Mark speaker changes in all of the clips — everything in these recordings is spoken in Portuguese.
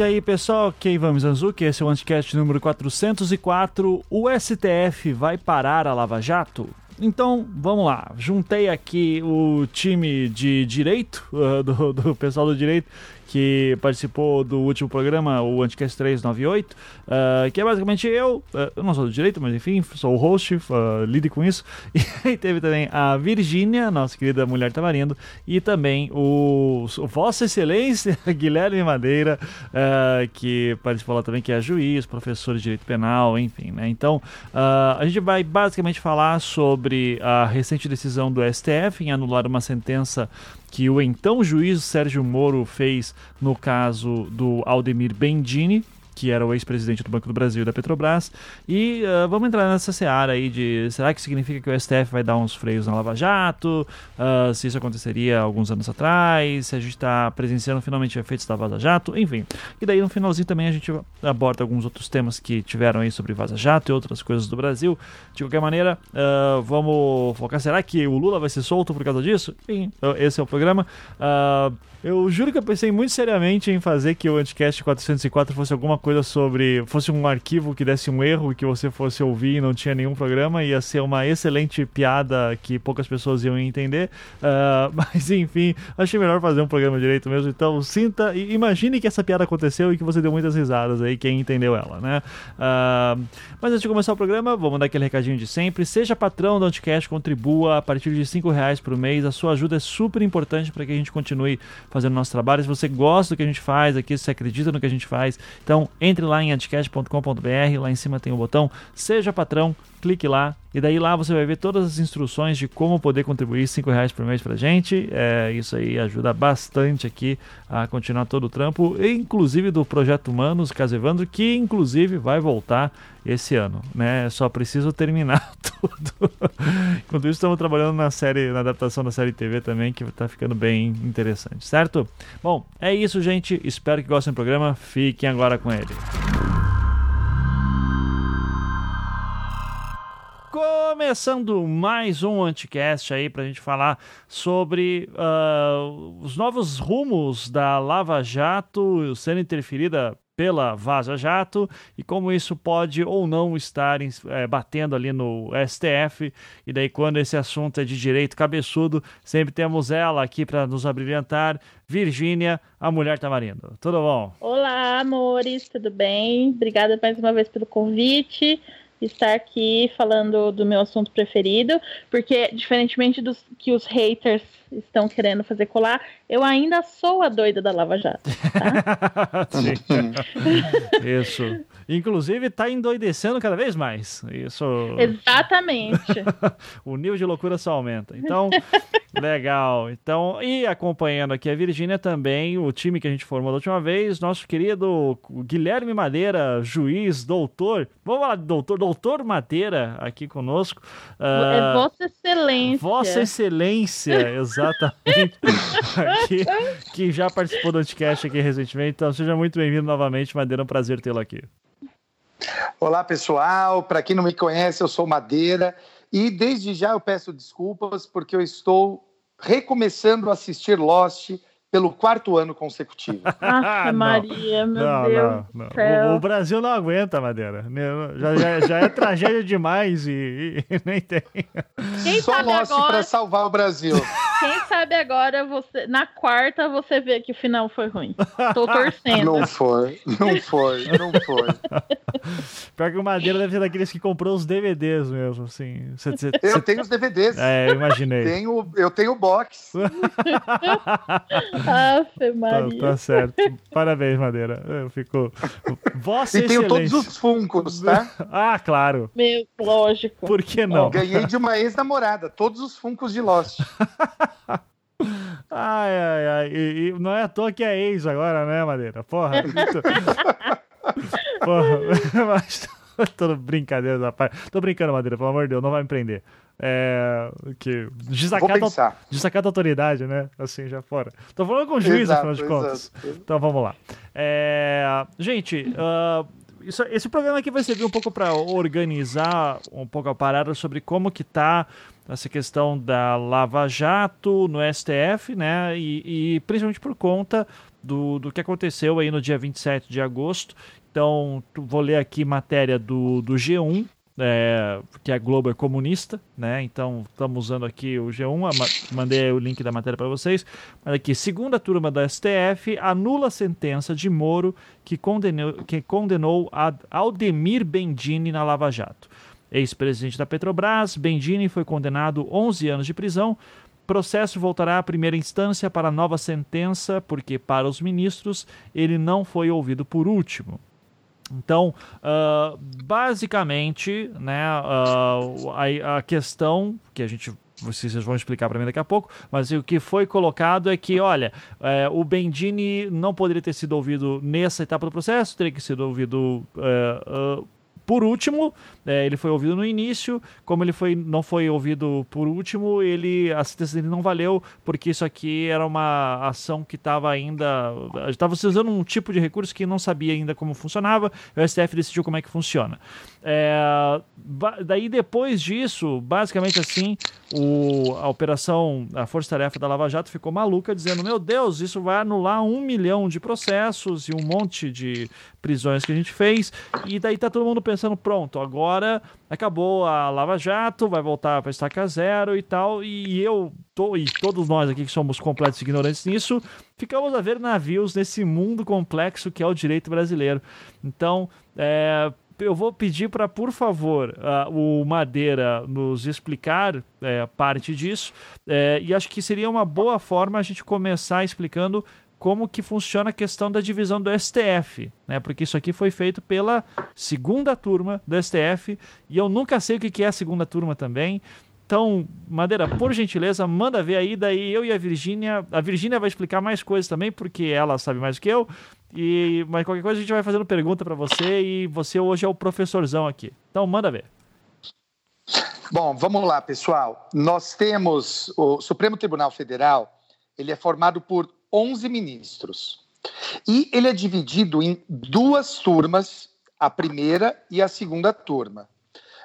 Speaker 1: E aí, pessoal, Keivan Mizanzuki, esse é o Anticast número 404. O STF vai parar a Lava Jato? Então, vamos lá. Juntei aqui o time de direito, do, do pessoal do direito, que participou do último programa, o Anticast 398, uh, que é basicamente eu, uh, eu não sou do direito, mas enfim, sou o host, uh, lide com isso. E teve também a Virgínia, nossa querida mulher tamarindo, e também o, o Vossa Excelência Guilherme Madeira, que participou lá também, que é juiz, professor de direito penal, enfim, né? Então, a gente vai basicamente falar sobre a recente decisão do STF em anular uma sentença que o então juiz Sérgio Moro fez no caso do Aldemir Bendini, que era o ex-presidente do Banco do Brasil e da Petrobras. E uh, vamos entrar nessa seara aí de será que significa que o STF vai dar uns freios na Lava Jato? Uh, se isso aconteceria alguns anos atrás? Se a gente está presenciando finalmente efeitos da Vaza Jato? Enfim. E daí no finalzinho também a gente aborda alguns outros temas que tiveram aí sobre Vaza Jato e outras coisas do Brasil. De qualquer maneira, uh, vamos focar. Será que o Lula vai ser solto por causa disso? Enfim, esse é o programa. Eu juro que eu pensei muito seriamente em fazer que o Anticast 404 fosse alguma coisa sobre. fosse um arquivo que desse um erro e que você fosse ouvir e não tinha nenhum programa. Ia ser uma excelente piada que poucas pessoas iam entender. Uh, mas enfim, achei melhor fazer um programa direito mesmo. Então sinta e imagine que essa piada aconteceu e que você deu muitas risadas aí, quem entendeu ela, né? Uh, mas antes de começar o programa, vamos dar aquele recadinho de sempre. Seja patrão do Anticast, contribua a partir de 5 reais por mês. A sua ajuda é super importante para que a gente continue fazendo nosso trabalho. Se você gosta do que a gente faz aqui, se acredita no que a gente faz, então entre lá em anticast.com.br, lá em cima tem o botão Seja Patrão, clique lá e daí lá você vai ver todas as instruções de como poder contribuir 5 reais por mês pra gente. É, isso aí ajuda bastante aqui a continuar todo o trampo, inclusive do Projeto Humanos, Casevandro, que inclusive vai voltar esse ano, né? Só preciso terminar tudo. Enquanto isso, estamos trabalhando na série, na adaptação da série TV também, que está ficando bem interessante, certo? Bom, é isso, gente. Espero que gostem do programa. Fiquem agora com ele. Começando mais um Anticast aí para a gente falar sobre uh, os novos rumos da Lava Jato sendo interferida pela Vaza Jato e como isso pode ou não estar é, batendo ali no STF. E daí, quando esse assunto é de direito cabeçudo, sempre temos ela aqui para nos abrilhantar. Virgínia, a mulher tamarindo. Tudo bom?
Speaker 2: Olá, amores, tudo bem? Obrigada mais uma vez pelo convite estar aqui falando do meu assunto preferido, porque diferentemente dos que os haters estão querendo fazer colar, eu ainda sou a doida da Lava Jato. Tá?
Speaker 1: Isso. Inclusive, está endoidecendo cada vez mais. Isso.
Speaker 2: Exatamente.
Speaker 1: o nível de loucura só aumenta. Então, legal. Então, e acompanhando aqui a Virgínia também, o time que a gente formou da última vez, nosso querido Guilherme Madeira, juiz, doutor. Vamos lá, doutor, doutor Madeira aqui conosco.
Speaker 2: É Vossa Excelência.
Speaker 1: Vossa Excelência, exatamente. aqui, que já participou do Anticast aqui recentemente. Então, seja muito bem-vindo novamente, Madeira. É um prazer tê-lo aqui.
Speaker 3: Olá, pessoal. Para quem não me conhece, eu sou Madeira. E desde já eu peço desculpas porque eu estou recomeçando a assistir Lost pelo quarto ano consecutivo.
Speaker 2: Nossa, Maria, meu não, Deus. Não,
Speaker 1: não. O, o, Brasil não aguenta, Madeira. Já, já, já é tragédia demais e, e, nem tem.
Speaker 3: Quem Só Lost agora... para salvar o Brasil.
Speaker 2: Quem sabe agora, você, na quarta, você vê que o final foi ruim. Tô torcendo.
Speaker 3: Não foi, não foi, não foi.
Speaker 1: Pior que o Madeira deve ser daqueles que comprou os DVDs mesmo, assim.
Speaker 3: Cê, cê, eu cê... tenho os DVDs.
Speaker 1: É, eu imaginei.
Speaker 3: Tenho, eu tenho o box.
Speaker 2: Afe Maria.
Speaker 1: Tá, tá, certo. Parabéns, Madeira. Eu fico...
Speaker 3: Vossa e tenho todos os funcos, tá?
Speaker 1: ah, claro.
Speaker 2: Meu, lógico.
Speaker 1: Por que não?
Speaker 3: Ganhei de uma ex-namorada, todos os funcos de Lost.
Speaker 1: Ai, ai, ai. E, e, não é à toa que é ex agora, né, Madeira? Porra. Porra, mas. Tô brincadeira da parte. Tô brincando, Madeira, pelo amor de Deus, não vai me prender. É. Que. Desacata, desacata autoridade, né? Assim, já fora. Tô falando com o juiz, exato, afinal de contas. Exato. Então vamos lá. É... Gente, uh, isso, esse programa aqui vai servir um pouco para organizar um pouco a parada sobre como que tá essa questão da Lava Jato no STF, né? E, e principalmente por conta do, do que aconteceu aí no dia 27 de agosto. Então, vou ler aqui matéria do, do G1, é, que a Globo é comunista, né? Então estamos usando aqui o G1, mandei o link da matéria para vocês. Mas aqui, segunda turma da STF anula a sentença de Moro que condenou, que condenou Aldemir Bendini na Lava Jato. Ex-presidente da Petrobras, Bendini foi condenado 11 anos de prisão. Processo voltará à primeira instância para nova sentença, porque para os ministros ele não foi ouvido por último. Então, uh, basicamente, né, uh, a, a, questão que a gente vocês vão explicar para mim daqui a pouco, mas o que foi colocado é que, olha, é, o Bendini não poderia ter sido ouvido nessa etapa do processo, teria que ser ouvido uh, por último, é, ele foi ouvido no início, como ele foi, não foi ouvido por último, ele a sentença dele não valeu, porque isso aqui era uma ação que estava ainda. Estava se usando um tipo de recurso que não sabia ainda como funcionava, o STF decidiu como é que funciona. É, daí depois disso, basicamente assim, o, a operação, a Força Tarefa da Lava Jato ficou maluca, dizendo: Meu Deus, isso vai anular um milhão de processos e um monte de prisões que a gente fez. E daí tá todo mundo pensando: pronto, agora acabou a Lava Jato, vai voltar para estaca zero e tal. E eu tô, e todos nós aqui que somos completos ignorantes nisso, ficamos a ver navios nesse mundo complexo que é o direito brasileiro. Então, é, eu vou pedir para, por favor, uh, o Madeira nos explicar é, parte disso. É, e acho que seria uma boa forma a gente começar explicando como que funciona a questão da divisão do STF, né? Porque isso aqui foi feito pela segunda turma do STF e eu nunca sei o que é a segunda turma também. Então, Madeira, por gentileza, manda ver aí, daí eu e a Virgínia. A Virgínia vai explicar mais coisas também, porque ela sabe mais do que eu. E, mas qualquer coisa a gente vai fazendo pergunta para você e você hoje é o professorzão aqui. Então, manda ver.
Speaker 3: Bom, vamos lá, pessoal. Nós temos o Supremo Tribunal Federal, ele é formado por 11 ministros. E ele é dividido em duas turmas, a primeira e a segunda turma.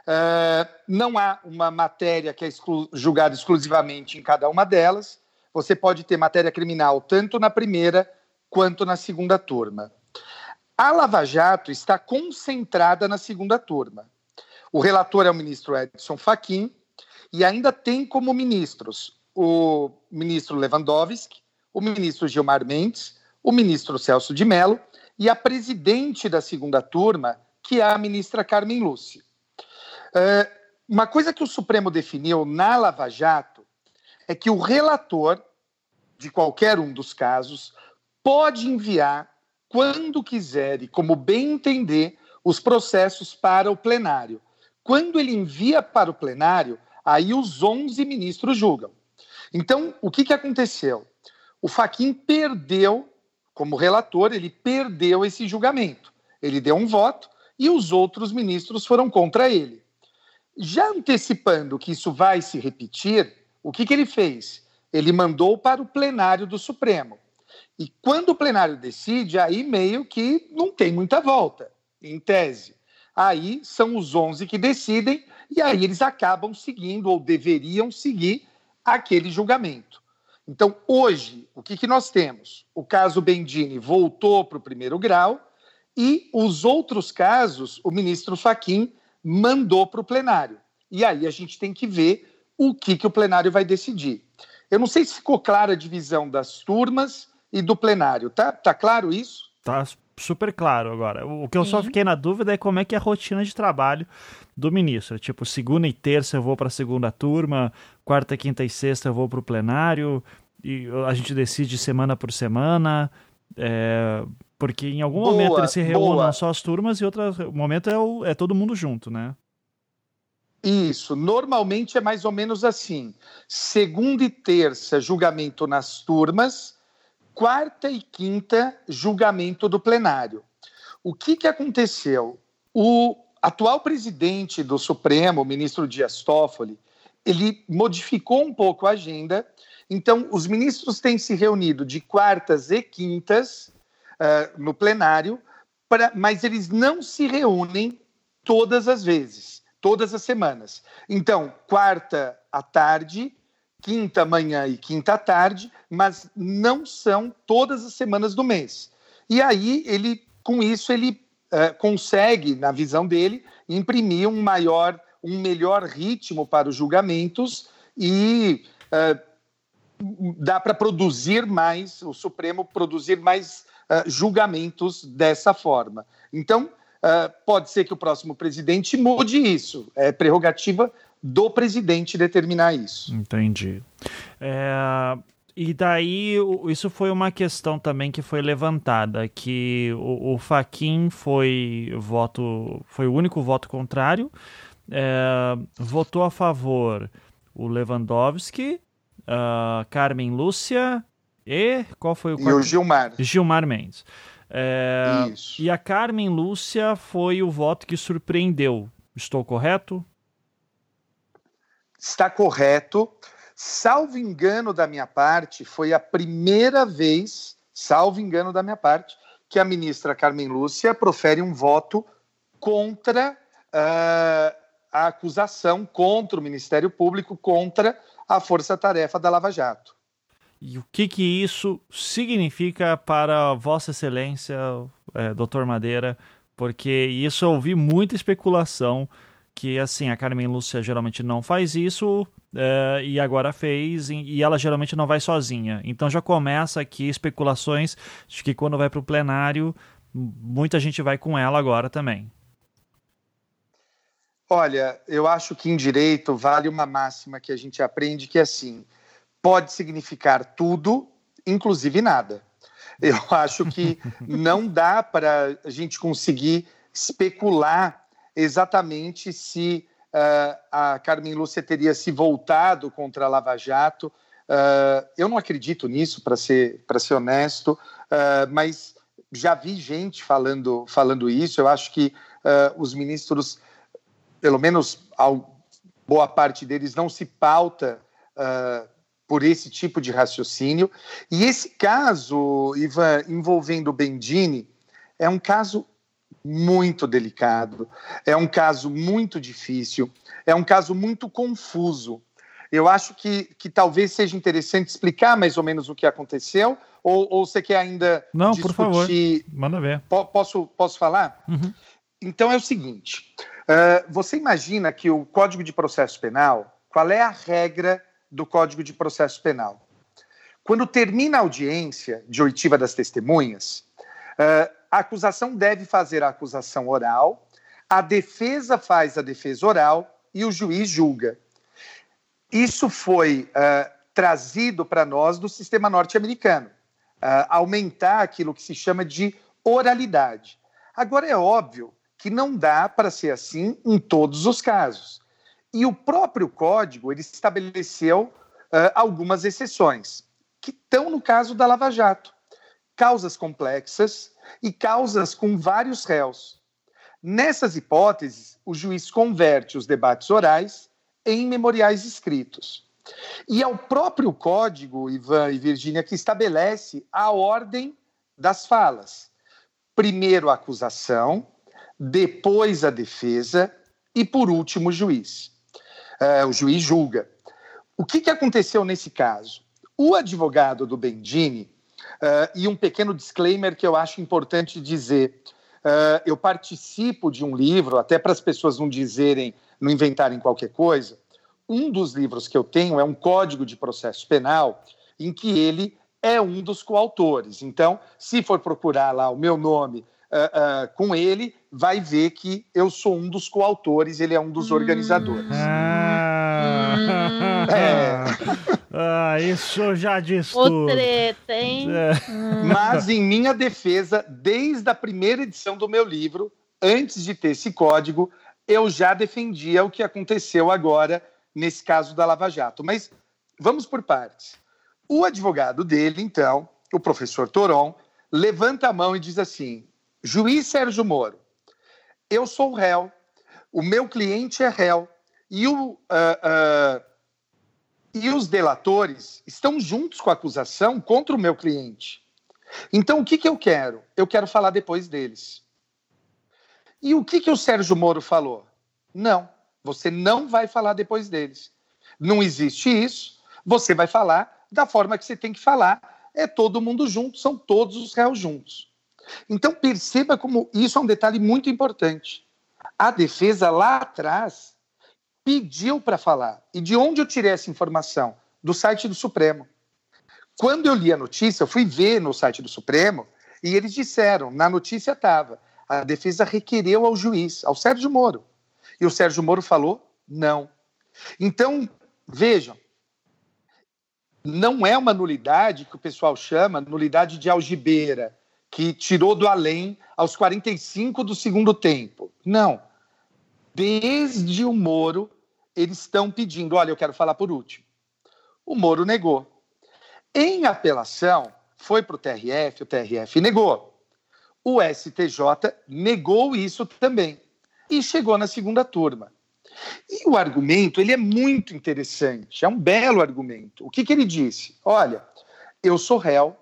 Speaker 3: Uh, não há uma matéria que é exclu julgada exclusivamente em cada uma delas. Você pode ter matéria criminal tanto na primeira quanto na segunda turma. A Lava Jato está concentrada na segunda turma. O relator é o ministro Edson Fachin e ainda tem como ministros o ministro Lewandowski, o ministro Gilmar Mendes, o ministro Celso de Mello e a presidente da segunda turma, que é a ministra Carmen Lúcia. É, uma coisa que o Supremo definiu na Lava Jato é que o relator de qualquer um dos casos pode enviar, quando quiser e como bem entender, os processos para o plenário. Quando ele envia para o plenário, aí os 11 ministros julgam. Então, o que, que aconteceu? O Faquin perdeu, como relator, ele perdeu esse julgamento. Ele deu um voto e os outros ministros foram contra ele. Já antecipando que isso vai se repetir, o que, que ele fez? Ele mandou para o plenário do Supremo. E quando o plenário decide, aí meio que não tem muita volta, em tese. Aí são os 11 que decidem, e aí eles acabam seguindo, ou deveriam seguir, aquele julgamento. Então, hoje, o que, que nós temos? O caso Bendini voltou para o primeiro grau, e os outros casos, o ministro Faquim mandou para o plenário. E aí a gente tem que ver o que, que o plenário vai decidir. Eu não sei se ficou clara a divisão das turmas e do plenário. Tá, tá claro isso?
Speaker 1: Tá super claro agora. O que eu Sim. só fiquei na dúvida é como é que é a rotina de trabalho do ministro. Tipo, segunda e terça eu vou para a segunda turma, quarta, quinta e sexta eu vou para o plenário, e a gente decide semana por semana. É, porque em algum boa, momento eles se reúnem só as turmas e outro momento é, o, é todo mundo junto, né?
Speaker 3: Isso, normalmente é mais ou menos assim. Segunda e terça, julgamento nas turmas, quarta e quinta, julgamento do plenário. O que, que aconteceu? O atual presidente do Supremo, o ministro Dias Toffoli, ele modificou um pouco a agenda. Então, os ministros têm se reunido de quartas e quintas uh, no plenário, pra, mas eles não se reúnem todas as vezes, todas as semanas. Então, quarta à tarde, quinta manhã e quinta tarde, mas não são todas as semanas do mês. E aí ele, com isso, ele uh, consegue, na visão dele, imprimir um maior, um melhor ritmo para os julgamentos e uh, dá para produzir mais, o Supremo produzir mais uh, julgamentos dessa forma. Então, pode ser que o próximo presidente mude isso. É prerrogativa do presidente determinar isso.
Speaker 1: Entendi. É, e daí, isso foi uma questão também que foi levantada, que o, o Faquin foi voto, foi o único voto contrário, é, votou a favor o Lewandowski, uh, Carmen Lúcia e qual foi o
Speaker 3: quarto? E o Gilmar.
Speaker 1: Gilmar Mendes. É, Isso. E a Carmen Lúcia foi o voto que surpreendeu. Estou correto?
Speaker 3: Está correto. Salvo engano da minha parte, foi a primeira vez, salvo engano da minha parte, que a ministra Carmen Lúcia profere um voto contra uh, a acusação, contra o Ministério Público, contra a força-tarefa da Lava Jato.
Speaker 1: E o que, que isso significa para Vossa Excelência, é, doutor Madeira? Porque isso eu ouvi muita especulação que assim, a Carmen Lúcia geralmente não faz isso uh, e agora fez, e ela geralmente não vai sozinha. Então já começa aqui especulações de que quando vai para o plenário, muita gente vai com ela agora também.
Speaker 3: Olha, eu acho que em direito vale uma máxima que a gente aprende que é assim, pode significar tudo, inclusive nada. Eu acho que não dá para a gente conseguir especular exatamente se uh, a Carmen Lúcia teria se voltado contra a Lava Jato. Uh, eu não acredito nisso, para ser, ser honesto, uh, mas já vi gente falando, falando isso. Eu acho que os ministros, pelo menos boa parte deles, não se pauta por esse tipo de raciocínio. E esse caso, Ivan, envolvendo o Bendini, é um caso muito delicado, é um caso muito difícil, é um caso muito confuso. Eu acho que, que talvez seja interessante explicar mais ou menos o que aconteceu, ou, ou você quer ainda
Speaker 1: Não, discutir... por favor, manda ver.
Speaker 3: posso, posso falar?
Speaker 1: Uhum.
Speaker 3: Então é o seguinte, uh, você imagina que o Código de Processo Penal, qual é a regra do Código de Processo Penal? Quando termina a audiência de oitiva das testemunhas, uh, a acusação deve fazer a acusação oral, a defesa faz a defesa oral e o juiz julga. Isso foi uh, trazido para nós do sistema norte-americano, uh, aumentar aquilo que se chama de oralidade. Agora, é óbvio que não dá para ser assim em todos os casos. E o próprio código ele estabeleceu uh, algumas exceções, que estão no caso da Lava Jato. Causas complexas, e causas com vários réus. Nessas hipóteses, o juiz converte os debates orais em memoriais escritos. E é o próprio código, Ivan e Virgínia, que estabelece a ordem das falas. Primeiro a acusação, depois a defesa e, por último, o juiz. Uh, o juiz julga. O que, que aconteceu nesse caso? O advogado do Bendini Uh, e um pequeno disclaimer que eu acho importante dizer. Uh, eu participo de um livro, até para as pessoas não dizerem, não inventarem qualquer coisa. Um dos livros que eu tenho é um código de processo penal, em que ele é um dos coautores. Então, se for procurar lá o meu nome uh, com ele, vai ver que eu sou um dos coautores, ele é um dos hum. organizadores.
Speaker 1: Ah. É. Ah, isso já diz
Speaker 2: o tudo. treta, hein? É.
Speaker 3: Hum. Mas em minha defesa, desde a primeira edição do meu livro, antes de ter esse código, eu já defendia o que aconteceu agora nesse caso da Lava Jato. Mas vamos por partes. O advogado dele, então, o professor Toron, levanta a mão e diz assim: Juiz Sérgio Moro, eu sou réu, o meu cliente é réu, e o. Uh, uh, e os delatores estão juntos com a acusação contra o meu cliente. Então, o que, que eu quero? Eu quero falar depois deles. E o que, que o Sérgio Moro falou? Não, você não vai falar depois deles. Não existe isso. Você vai falar da forma que você tem que falar. É todo mundo junto, são todos os réus juntos. Então perceba como isso é um detalhe muito importante. A defesa lá atrás pediu para falar. E de onde eu tirei essa informação? Do site do Supremo. Quando eu li a notícia, eu fui ver no site do Supremo e eles disseram, na notícia estava, a defesa requereu ao juiz, ao Sérgio Moro. E o Sérgio Moro falou não. Então, vejam, não é uma nulidade que o pessoal chama nulidade de algibeira, que tirou do além aos 45 do segundo tempo. Não. Desde o Moro, eles estão pedindo: olha, eu quero falar por último. O Moro negou. Em apelação, foi para o TRF, o TRF negou. O STJ negou isso também e chegou na segunda turma. E o argumento ele é muito interessante, é um belo argumento. O que, que ele disse? Olha, eu sou réu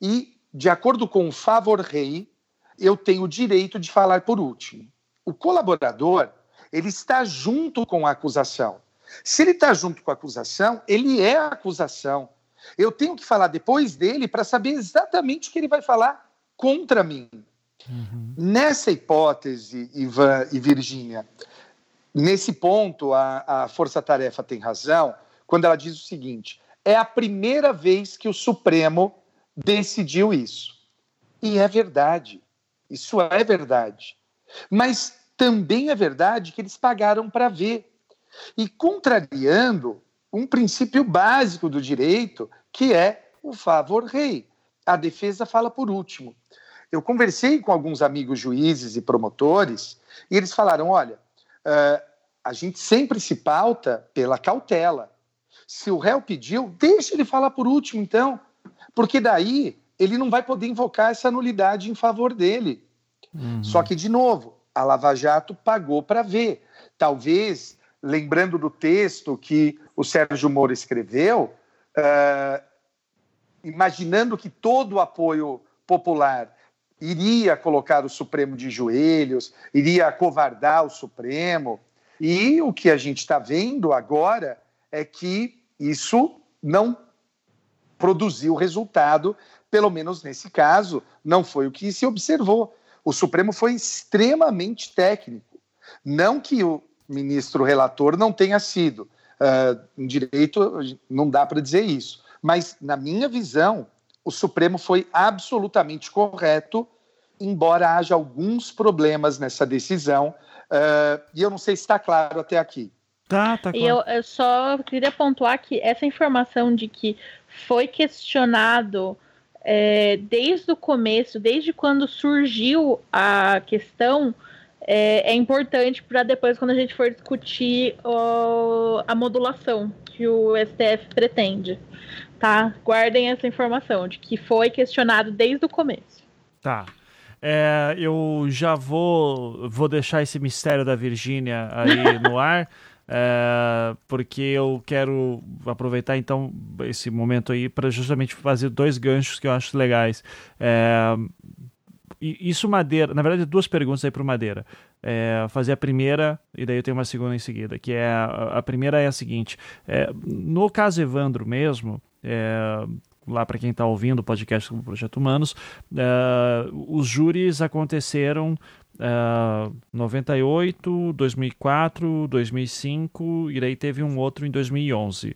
Speaker 3: e, de acordo com o favor rei, eu tenho o direito de falar por último. O colaborador ele está junto com a acusação. Se ele está junto com a acusação, ele é a acusação. Eu tenho que falar depois dele para saber exatamente o que ele vai falar contra mim. Uhum. Nessa hipótese, Ivan e Virgínia, nesse ponto a, a Força Tarefa tem razão quando ela diz o seguinte: é a primeira vez que o Supremo decidiu isso. E é verdade. Isso é verdade. Mas também é verdade que eles pagaram para ver. E contrariando um princípio básico do direito, que é o favor rei. A defesa fala por último. Eu conversei com alguns amigos juízes e promotores e eles falaram: olha, uh, a gente sempre se pauta pela cautela. Se o réu pediu, deixa ele falar por último, então, porque daí ele não vai poder invocar essa nulidade em favor dele. Uhum. Só que, de novo, a Lava Jato pagou para ver. Talvez, lembrando do texto que o Sérgio Moro escreveu, uh, imaginando que todo o apoio popular iria colocar o Supremo de joelhos, iria acovardar o Supremo. E o que a gente está vendo agora é que isso não produziu resultado, pelo menos nesse caso, não foi o que se observou. O Supremo foi extremamente técnico. Não que o ministro relator não tenha sido. Uh, em direito, não dá para dizer isso. Mas, na minha visão, o Supremo foi absolutamente correto, embora haja alguns problemas nessa decisão. Uh, e eu não sei se está claro até aqui.
Speaker 2: Tá, tá claro. E eu, eu só queria pontuar que essa informação de que foi questionado é, desde o começo, desde quando surgiu a questão, é, é importante para depois, quando a gente for discutir ó, a modulação que o STF pretende. Tá? Guardem essa informação de que foi questionado desde o começo.
Speaker 1: Tá. É, eu já vou, vou deixar esse mistério da Virgínia aí no ar. É, porque eu quero aproveitar então esse momento aí para justamente fazer dois ganchos que eu acho legais. É, isso Madeira, na verdade duas perguntas aí para o Madeira. É, fazer a primeira e daí eu tenho uma segunda em seguida, que é a, a primeira é a seguinte: é, no caso Evandro mesmo, é, lá para quem está ouvindo o podcast do Projeto Humanos, os júris aconteceram Uh, 98, 2004, 2005 e daí teve um outro em 2011.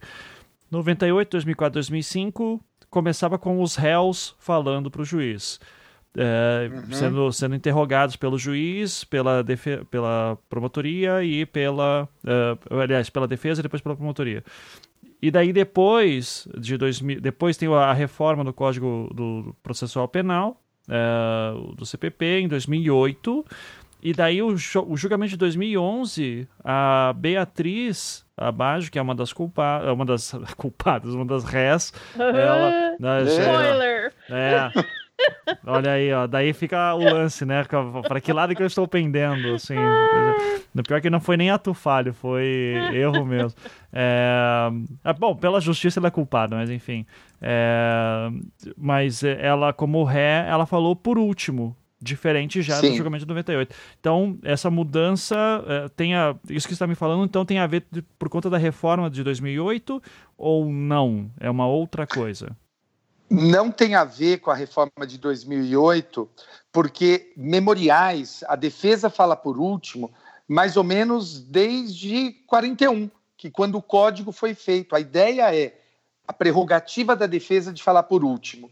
Speaker 1: 98, 2004, 2005 começava com os réus falando para o juiz. Uh, uhum. sendo, sendo interrogados pelo juiz, pela, pela promotoria e pela. Uh, aliás, pela defesa e depois pela promotoria. E daí depois de 2000, depois tem a reforma do Código do Processual Penal, uh, do CPP em 2008. E daí o, o, julgamento de 2011, a Beatriz Abajo, que é uma das culpadas, uma das culpadas, uma das réis, ela,
Speaker 2: né, Spoiler.
Speaker 1: É, Olha aí, ó. Daí fica o lance, né? Para que lado que eu estou pendendo, assim. No pior que não foi nem ato falho, foi erro mesmo. É... é bom, pela justiça ela é culpada, mas enfim. É... Mas ela, como ré, ela falou por último. diferente já Sim. do julgamento de 98. Então, essa mudança é, tem a, isso que você está me falando, então tem a ver de, por conta da reforma de 2008 ou não? É uma outra coisa?
Speaker 3: Não tem a ver com a reforma de 2008, porque memoriais, a defesa fala por último, mais ou menos desde 41, que quando o código foi feito. A ideia é a prerrogativa da defesa de falar por último.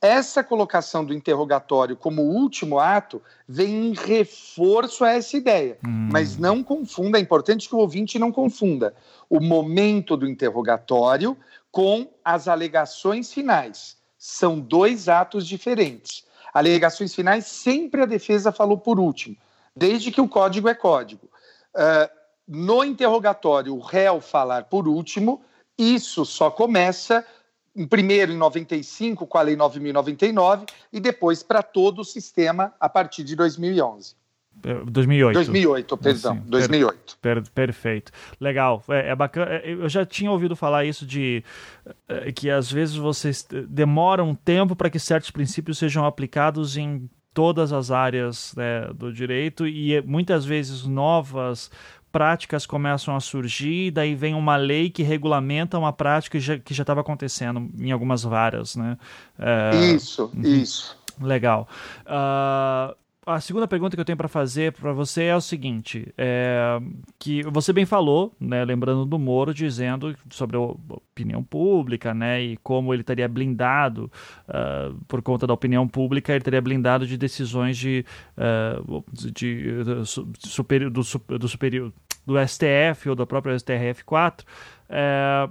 Speaker 3: Essa colocação do interrogatório como último ato vem em reforço a essa ideia. Hum. Mas não confunda, é importante que o ouvinte não confunda o momento do interrogatório com as alegações finais. São dois atos diferentes. Alegações finais, sempre a defesa falou por último, desde que o código é código. Uh, no interrogatório, o réu falar por último, isso só começa primeiro em 95 com a Lei 9.099 e depois para todo o sistema a partir de 2011.
Speaker 1: 2008.
Speaker 3: 2008, perdão, assim, 2008.
Speaker 1: Per, per, perfeito. Legal. É, é, bacana. É, eu já tinha ouvido falar isso de é, que às vezes vocês demoram um tempo para que certos princípios sejam aplicados em todas as áreas né, do direito e muitas vezes novas práticas começam a surgir, daí vem uma lei que regulamenta uma prática que já estava acontecendo em algumas varas, né?
Speaker 3: É... Isso, uhum. isso.
Speaker 1: Legal. Uh, a segunda pergunta que eu tenho para fazer para você é o seguinte: é, que você bem falou, né, lembrando do Moro, dizendo sobre a opinião pública, né, e como ele estaria blindado uh, por conta da opinião pública, ele estaria blindado de decisões de, uh, de, de, do, do superior do STF ou da própria STRF4. É,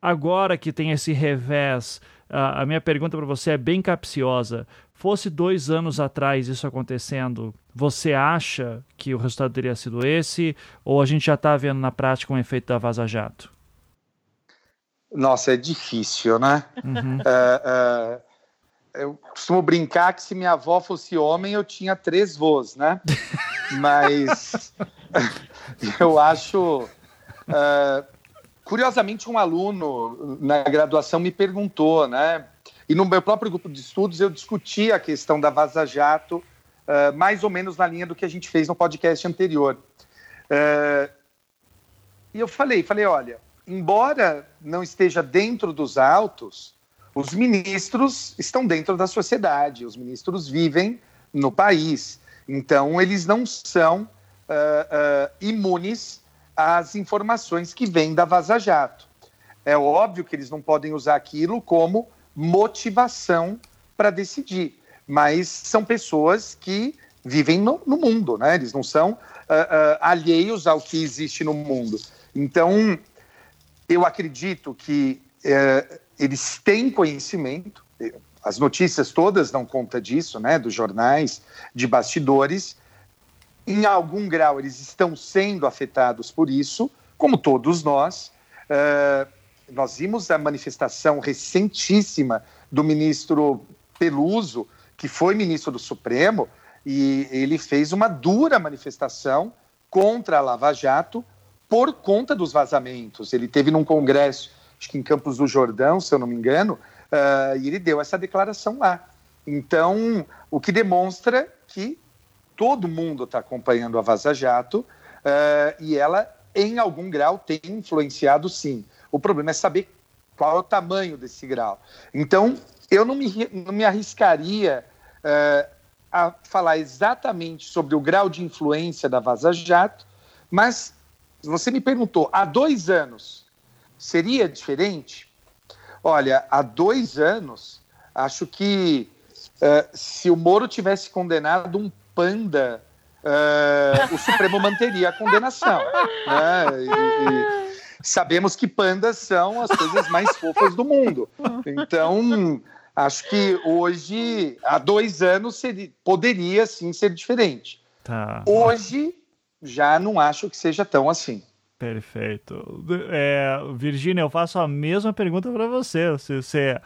Speaker 1: agora que tem esse revés, a minha pergunta para você é bem capciosa fosse dois anos atrás isso acontecendo, você acha que o resultado teria sido esse? Ou a gente já está vendo na prática um efeito da Vaza Jato?
Speaker 3: Nossa, é difícil, né? Uhum. É, é, eu costumo brincar que se minha avó fosse homem, eu tinha três vôs, né? Mas eu acho. É, curiosamente, um aluno na graduação me perguntou, né? E no meu próprio grupo de estudos eu discuti a questão da Vaza Jato, uh, mais ou menos na linha do que a gente fez no podcast anterior. Uh, e eu falei, falei, olha, embora não esteja dentro dos autos, os ministros estão dentro da sociedade, os ministros vivem no país, então eles não são uh, imunes às informações que vêm da Vaza Jato. É óbvio que eles não podem usar aquilo como motivação para decidir. Mas são pessoas que vivem no, no mundo, né? Eles não são uh, uh, alheios ao que existe no mundo. Então, eu acredito que uh, eles têm conhecimento, as notícias todas dão conta disso, né? Dos jornais, de bastidores. Em algum grau, eles estão sendo afetados por isso, como todos nós. Uh, nós vimos a manifestação recentíssima do ministro Peluso, que foi ministro do Supremo, e ele fez uma dura manifestação contra a Lava Jato por conta dos vazamentos. Ele teve num congresso, acho que em Campos do Jordão, se eu não me engano, uh, e ele deu essa declaração lá. Então, o que demonstra que todo mundo está acompanhando a Vaza Jato uh, e ela, em algum grau, tem influenciado sim. O problema é saber qual é o tamanho desse grau. Então, eu não me, não me arriscaria uh, a falar exatamente sobre o grau de influência da Vaza Jato, mas você me perguntou, há dois anos seria diferente? Olha, há dois anos, acho que uh, se o Moro tivesse condenado um panda, uh, o Supremo manteria a condenação. Né? E, e, sabemos que pandas são as coisas mais fofas do mundo. Então, acho que hoje, há dois anos, seria, poderia sim ser diferente. Tá. Hoje, já não acho que seja tão assim.
Speaker 1: Perfeito. É, Virgínia, eu faço a mesma pergunta para você. Se você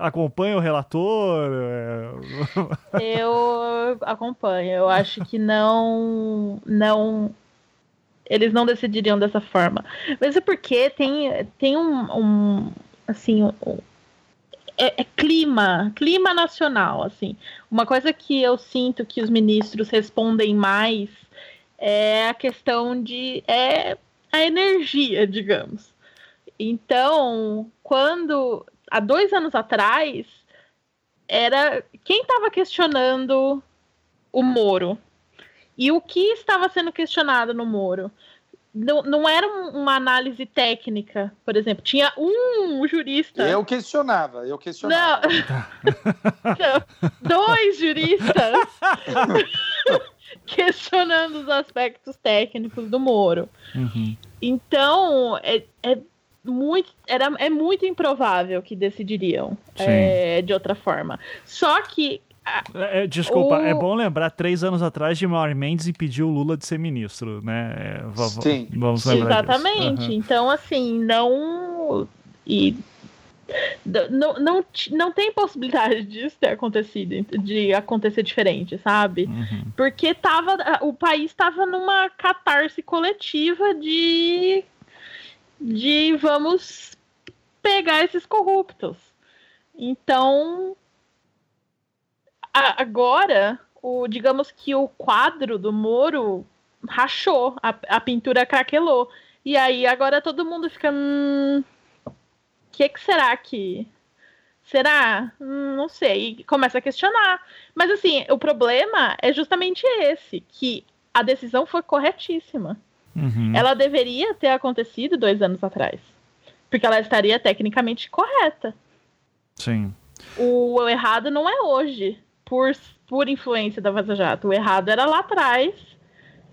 Speaker 1: acompanha o relator?
Speaker 2: É... Eu acompanho. Eu acho que não, não eles não decidiriam dessa forma. Mas é porque tem, tem um, um assim, um, é, é, clima, clima nacional, assim. Uma coisa que eu sinto que os ministros respondem mais é a questão de é a energia, digamos. Então, quando há dois anos atrás era quem estava questionando o Moro e o que estava sendo questionado no Moro não, não era uma análise técnica, por exemplo. Tinha um jurista.
Speaker 3: Eu questionava, eu questionava.
Speaker 2: Não. dois juristas questionando os aspectos técnicos do Moro. Uhum. Então, é, é, muito, era, é muito improvável que decidiriam é, de outra forma. Só que
Speaker 1: é, é, desculpa, o... é bom lembrar, três anos atrás, Gilmar Mendes impediu o Lula de ser ministro, né?
Speaker 3: É, Sim.
Speaker 1: Vamos lembrar
Speaker 2: Exatamente. Uhum. Então, assim, não... E não, não, não tem possibilidade disso ter acontecido, de acontecer diferente, sabe? Uhum. Porque tava, o país estava numa catarse coletiva de, de vamos pegar esses corruptos. Então, agora, o, digamos que o quadro do Moro rachou, a, a pintura craquelou. E aí agora todo mundo fica. Hum, que, que será que. Será? Hum, não sei. E começa a questionar. Mas assim, o problema é justamente esse: que a decisão foi corretíssima. Uhum. Ela deveria ter acontecido dois anos atrás. Porque ela estaria tecnicamente correta.
Speaker 1: Sim.
Speaker 2: O errado não é hoje por, por influência da Vaza Jato. O errado era lá atrás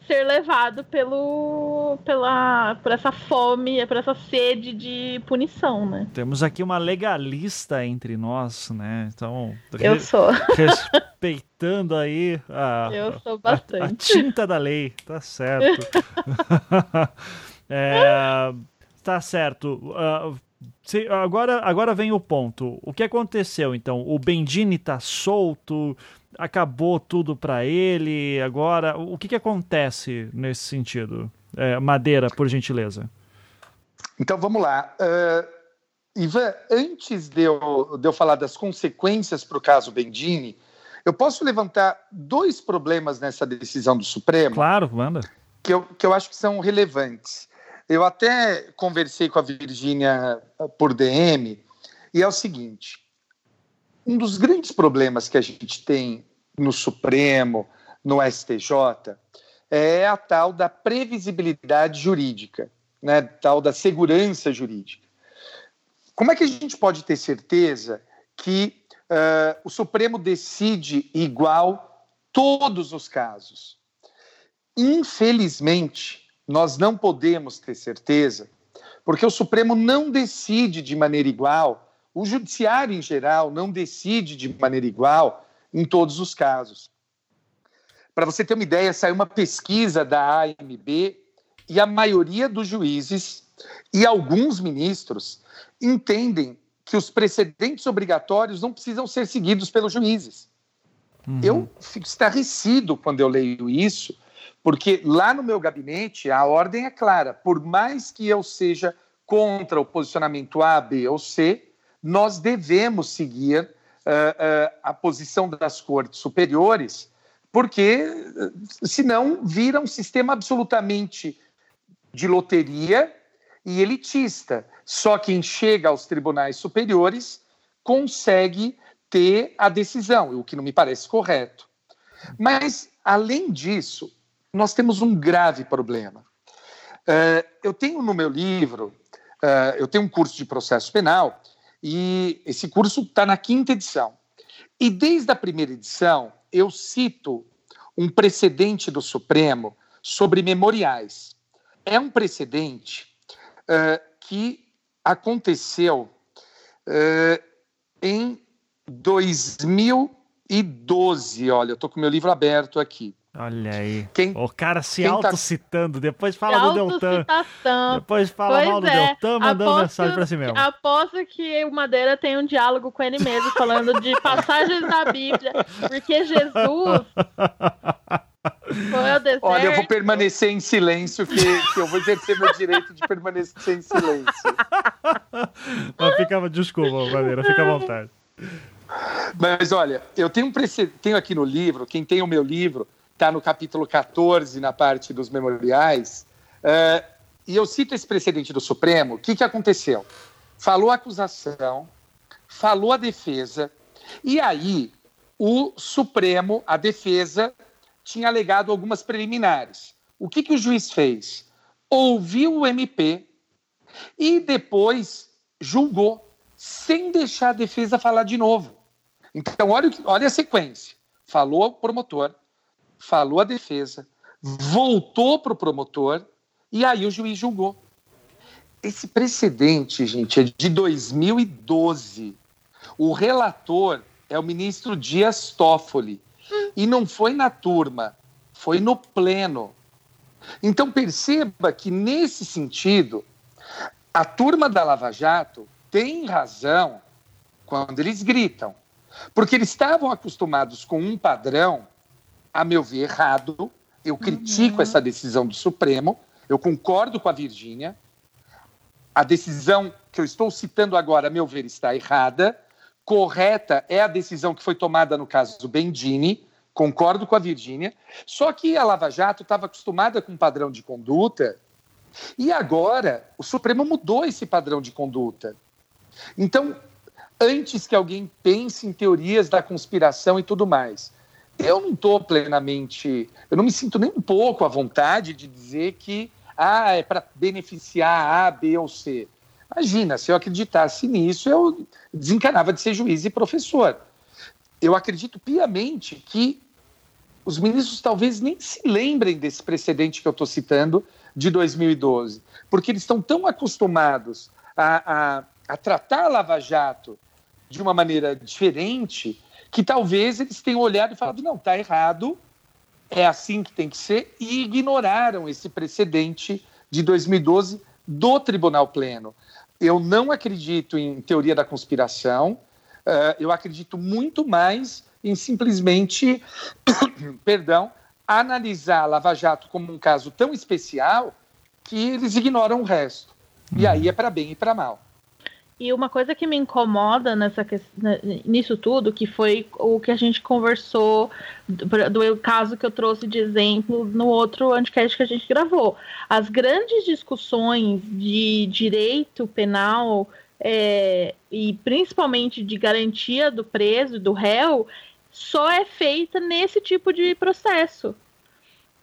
Speaker 2: ser levado pelo, pela, por essa fome, por essa sede de punição, né?
Speaker 1: Temos aqui uma legalista entre nós, né? Então,
Speaker 2: eu sou
Speaker 1: respeitando aí a,
Speaker 2: eu sou bastante.
Speaker 1: A, a tinta da lei, tá certo. é, tá certo. Uh, se, agora, agora vem o ponto. O que aconteceu então? O Bendini tá solto, acabou tudo para ele. Agora, o que, que acontece nesse sentido? É, Madeira, por gentileza.
Speaker 3: Então vamos lá. Uh, Ivan, antes de eu, de eu falar das consequências para o caso Bendini, eu posso levantar dois problemas nessa decisão do Supremo?
Speaker 1: Claro, manda.
Speaker 3: Que eu, que eu acho que são relevantes. Eu até conversei com a Virgínia eh, por DM, e é o seguinte: um dos grandes problemas que a gente tem no Supremo, no STJ, é a tal da previsibilidade jurídica, né, tal da segurança jurídica. Como é que a gente pode ter certeza que uh, o Supremo decide igual todos os casos? Infelizmente, nós não podemos ter certeza, porque o Supremo não decide de maneira igual, o Judiciário em geral não decide de maneira igual em todos os casos. Para você ter uma ideia, saiu uma pesquisa da AMB e a maioria dos juízes e alguns ministros entendem que os precedentes obrigatórios não precisam ser seguidos pelos juízes. Uhum. Eu fico estarrecido quando eu leio isso, porque lá no meu gabinete a ordem é clara: por mais que eu seja contra o posicionamento A, B ou C, nós devemos seguir uh, uh, a posição das cortes superiores, porque senão vira um sistema absolutamente de loteria e elitista. Só quem chega aos tribunais superiores consegue ter a decisão, o que não me parece correto. Mas, além disso, nós temos um grave problema. Uh, eu tenho no meu livro, uh, eu tenho um curso de processo penal, e esse curso está na quinta edição. E desde a primeira edição, eu cito um precedente do Supremo sobre memoriais. É um precedente uh, que aconteceu em 2012. Olha, eu estou com meu livro aberto aqui.
Speaker 1: Olha aí. Quem, o cara se tá autocitando, tá... depois fala do Deltan. Depois fala pois mal do é. Deltan, mandando aposto, mensagem pra si mesmo.
Speaker 2: Aposto que o Madeira tem um diálogo com ele mesmo, falando de passagens da Bíblia. Porque Jesus.
Speaker 3: Olha, eu vou permanecer em silêncio, que, que eu vou exercer meu direito de permanecer em silêncio.
Speaker 1: Mas ficava, desculpa, Madeira, fica à vontade.
Speaker 3: Mas olha, eu tenho, um tenho aqui no livro, quem tem o meu livro, está no capítulo 14, na parte dos memoriais, uh, e eu cito esse precedente do Supremo. O que, que aconteceu? Falou a acusação, falou a defesa, e aí o Supremo, a defesa, tinha alegado algumas preliminares. O que, que o juiz fez? Ouviu o MP e depois julgou, sem deixar a defesa falar de novo. Então, olha, olha a sequência. Falou o promotor, falou a defesa, voltou para o promotor e aí o juiz julgou. Esse precedente, gente, é de 2012. O relator é o ministro Dias Toffoli. E não foi na turma, foi no pleno. Então perceba que, nesse sentido, a turma da Lava Jato tem razão quando eles gritam. Porque eles estavam acostumados com um padrão, a meu ver, errado. Eu critico uhum. essa decisão do Supremo, eu concordo com a Virgínia. A decisão que eu estou citando agora, a meu ver, está errada. Correta é a decisão que foi tomada no caso do Bendini, concordo com a Virgínia. Só que a Lava Jato estava acostumada com um padrão de conduta e agora o Supremo mudou esse padrão de conduta. Então, antes que alguém pense em teorias da conspiração e tudo mais, eu não estou plenamente, eu não me sinto nem um pouco à vontade de dizer que ah, é para beneficiar A, B ou C. Imagina, se eu acreditasse nisso, eu desencanava de ser juiz e professor. Eu acredito piamente que os ministros talvez nem se lembrem desse precedente que eu estou citando de 2012, porque eles estão tão acostumados a, a, a tratar a Lava Jato de uma maneira diferente que talvez eles tenham olhado e falado: não, está errado, é assim que tem que ser, e ignoraram esse precedente de 2012 do Tribunal Pleno. Eu não acredito em teoria da conspiração, uh, eu acredito muito mais em simplesmente, perdão, analisar Lava Jato como um caso tão especial que eles ignoram o resto. E aí é para bem e para mal.
Speaker 2: E uma coisa que me incomoda nessa, nisso tudo, que foi o que a gente conversou do, do caso que eu trouxe de exemplo no outro anticast que a gente gravou. As grandes discussões de direito penal é, e principalmente de garantia do preso, do réu, só é feita nesse tipo de processo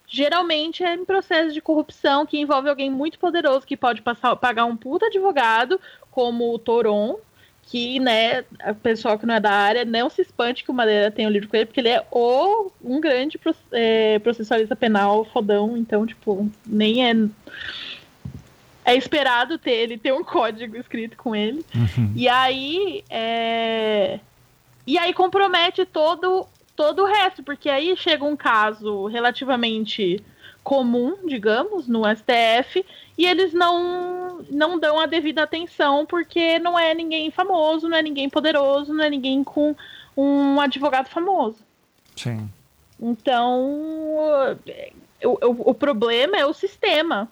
Speaker 2: geralmente é em processo de corrupção que envolve alguém muito poderoso que pode passar, pagar um puta advogado, como o Toron, que, né, a pessoal que não é da área não se espante que o Madeira tem o livro com ele, porque ele é o, um grande é, processualista penal fodão, então, tipo, nem é. É esperado ter ele ter um código escrito com ele. Uhum. E aí. É... E aí compromete todo todo o resto, porque aí chega um caso relativamente comum, digamos, no STF, e eles não, não dão a devida atenção porque não é ninguém famoso, não é ninguém poderoso, não é ninguém com um advogado famoso.
Speaker 1: Sim.
Speaker 2: Então, o, o, o problema é o sistema.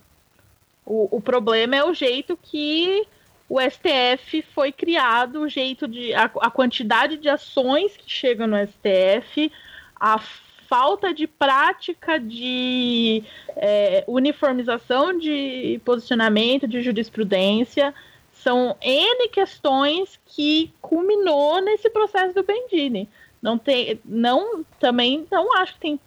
Speaker 2: O, o problema é o jeito que o STF foi criado, o jeito de. a, a quantidade de ações que chegam no STF, a falta de prática de é, uniformização de posicionamento, de jurisprudência. São N questões que culminou nesse processo do Bendini. Não tem, não, também não acho que tem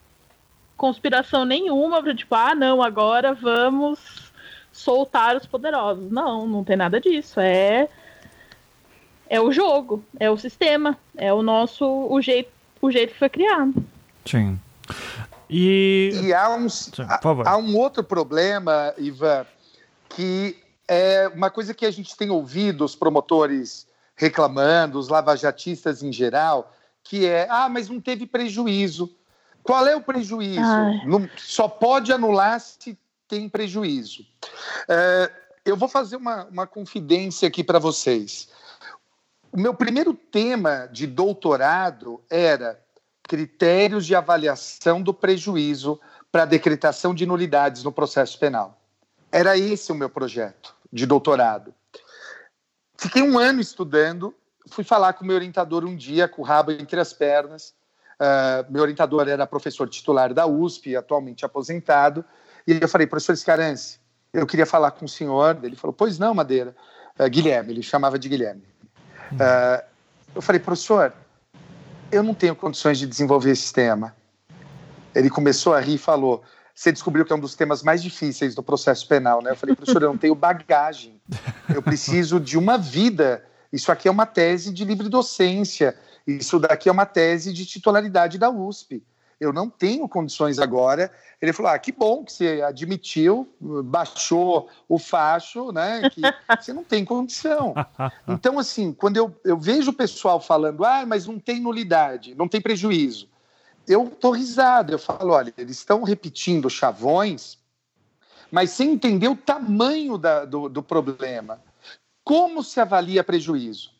Speaker 2: conspiração nenhuma para tipo, ah, não, agora vamos soltar os poderosos. Não, não tem nada disso. É é o jogo, é o sistema, é o nosso o jeito o jeito que foi criado.
Speaker 1: Sim. E,
Speaker 3: e há, um, Sim, há, há um outro problema, Ivan, que é uma coisa que a gente tem ouvido os promotores reclamando, os lavajatistas em geral, que é, ah, mas não teve prejuízo. Qual é o prejuízo? Não, só pode anular se tem prejuízo. É, eu vou fazer uma, uma confidência aqui para vocês. O meu primeiro tema de doutorado era critérios de avaliação do prejuízo para decretação de nulidades no processo penal. Era esse o meu projeto de doutorado. Fiquei um ano estudando, fui falar com o meu orientador um dia, com o rabo entre as pernas. Uh, meu orientador era professor titular da USP, atualmente aposentado. E eu falei, professor Scarance, eu queria falar com o senhor. Ele falou, pois não, Madeira. Uh, Guilherme, ele chamava de Guilherme. Uh, eu falei, professor, eu não tenho condições de desenvolver esse tema. Ele começou a rir e falou, você descobriu que é um dos temas mais difíceis do processo penal, né? Eu falei, professor, eu não tenho bagagem. Eu preciso de uma vida. Isso aqui é uma tese de livre docência. Isso daqui é uma tese de titularidade da USP. Eu não tenho condições agora. Ele falou: Ah, que bom que você admitiu, baixou o facho, né? Que você não tem condição. Então, assim, quando eu, eu vejo o pessoal falando, ah, mas não tem nulidade, não tem prejuízo eu tô risado. Eu falo, olha, eles estão repetindo chavões, mas sem entender o tamanho da, do, do problema. Como se avalia prejuízo?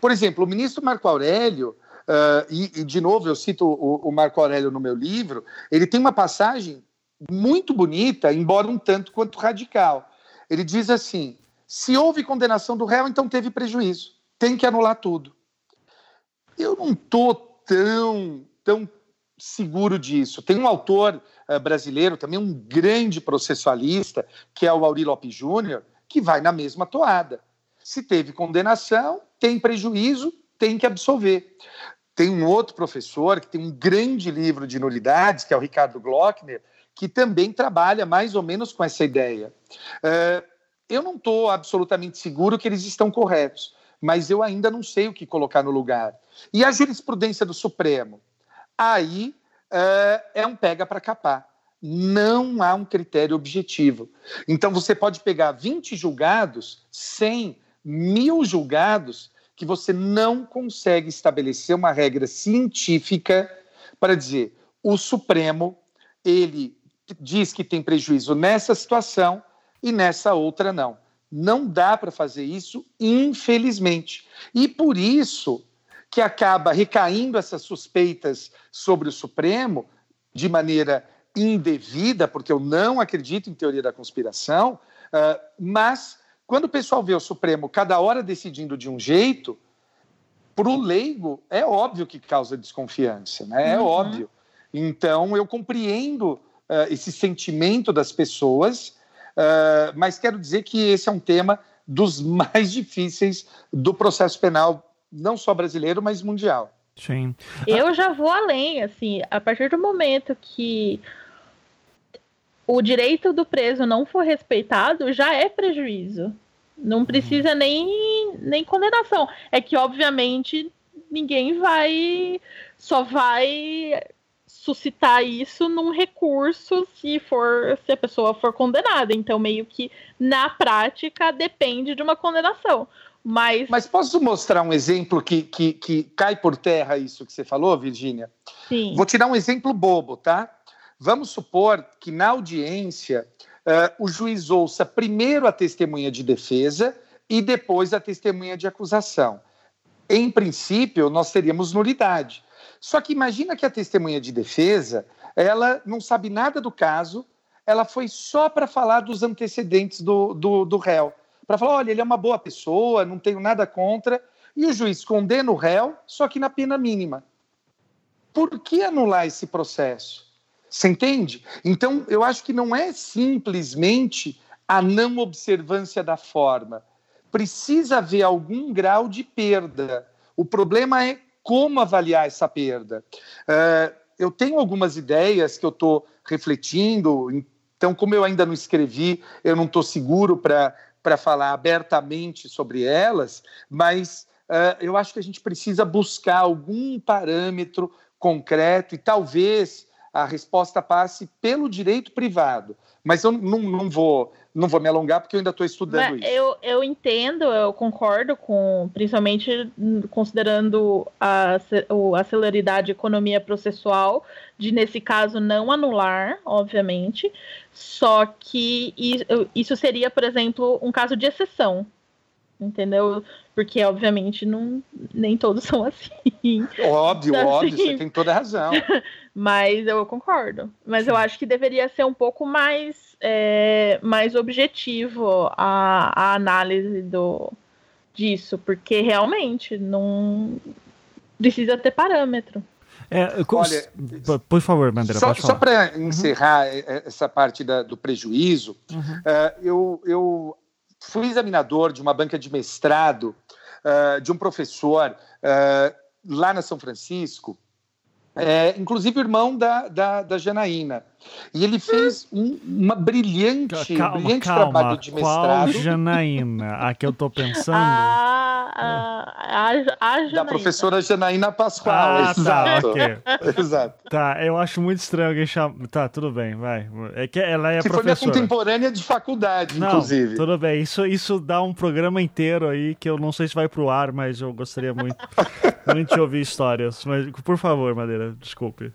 Speaker 3: Por exemplo, o ministro Marco Aurélio, uh, e, e, de novo eu cito o, o, Marco Aurélio no meu livro, ele tem uma passagem muito bonita, embora um tanto quanto radical. Ele diz assim: se houve condenação do réu, então teve prejuízo, tem que anular tudo. Eu não estou tão, tão seguro disso. Tem um autor uh, brasileiro, também um grande processualista, que é o Auri Lopes Júnior, que vai na mesma toada. Se teve condenação, tem prejuízo, tem que absolver. Tem um outro professor que tem um grande livro de nulidades, que é o Ricardo Glockner, que também trabalha mais ou menos com essa ideia. Uh, eu não estou absolutamente seguro que eles estão corretos, mas eu ainda não sei o que colocar no lugar. E a jurisprudência do Supremo? aí uh, é um pega para capar. Não há um critério objetivo. Então, você pode pegar 20 julgados, 100, mil julgados, que você não consegue estabelecer uma regra científica para dizer o Supremo ele diz que tem prejuízo nessa situação e nessa outra não. Não dá para fazer isso, infelizmente. E por isso que acaba recaindo essas suspeitas sobre o Supremo de maneira indevida, porque eu não acredito em teoria da conspiração, uh, mas quando o pessoal vê o Supremo cada hora decidindo de um jeito, para o leigo é óbvio que causa desconfiança, né? é uhum. óbvio. Então eu compreendo uh, esse sentimento das pessoas, uh, mas quero dizer que esse é um tema dos mais difíceis do processo penal não só brasileiro, mas mundial.
Speaker 1: Sim.
Speaker 2: Eu já vou além, assim, a partir do momento que o direito do preso não for respeitado, já é prejuízo. Não precisa nem, nem condenação. É que, obviamente, ninguém vai. Só vai suscitar isso num recurso se for se a pessoa for condenada. Então, meio que na prática depende de uma condenação. Mas...
Speaker 3: Mas posso mostrar um exemplo que, que, que cai por terra isso que você falou, Virgínia?
Speaker 2: Sim.
Speaker 3: Vou tirar um exemplo bobo, tá? Vamos supor que na audiência uh, o juiz ouça primeiro a testemunha de defesa e depois a testemunha de acusação. Em princípio, nós teríamos nulidade. Só que imagina que a testemunha de defesa, ela não sabe nada do caso, ela foi só para falar dos antecedentes do, do, do réu para falar: olha, ele é uma boa pessoa, não tenho nada contra, e o juiz condena o réu, só que na pena mínima. Por que anular esse processo? Você entende? Então, eu acho que não é simplesmente a não observância da forma. Precisa haver algum grau de perda. O problema é como avaliar essa perda. Uh, eu tenho algumas ideias que eu estou refletindo, então, como eu ainda não escrevi, eu não estou seguro para falar abertamente sobre elas, mas uh, eu acho que a gente precisa buscar algum parâmetro concreto e talvez a resposta passe pelo direito privado. Mas eu não, não vou não vou me alongar porque eu ainda estou estudando Mas isso.
Speaker 2: Eu, eu entendo, eu concordo com, principalmente considerando a, a celeridade economia processual, de nesse caso não anular, obviamente, só que isso seria, por exemplo, um caso de exceção entendeu? Porque, obviamente, não, nem todos são assim.
Speaker 3: Óbvio, então, óbvio, assim, você tem toda a razão.
Speaker 2: Mas eu concordo. Mas eu acho que deveria ser um pouco mais, é, mais objetivo a, a análise do, disso, porque realmente não precisa ter parâmetro.
Speaker 1: É, Olha, por favor, Bandeira,
Speaker 3: só, só para uhum. encerrar uhum. essa parte da, do prejuízo, uhum. uh, eu, eu fui examinador de uma banca de mestrado uh, de um professor uh, lá na São Francisco, é, inclusive irmão da, da, da Janaína. E ele fez um, uma brilhante, calma, brilhante calma. trabalho de mestrado.
Speaker 1: Qual Janaína? A que eu estou pensando? A,
Speaker 2: a, a, a
Speaker 3: Da professora Janaína Pascoal. Ah,
Speaker 1: exato. Tá, okay. exato. Tá, eu acho muito estranho alguém chamar. Tá, tudo bem, vai. É que ela é que professora.
Speaker 3: foi minha contemporânea de faculdade, não, inclusive.
Speaker 1: Tudo bem, isso, isso dá um programa inteiro aí que eu não sei se vai pro ar, mas eu gostaria muito, muito de ouvir histórias. Mas, por favor, Madeira, desculpe.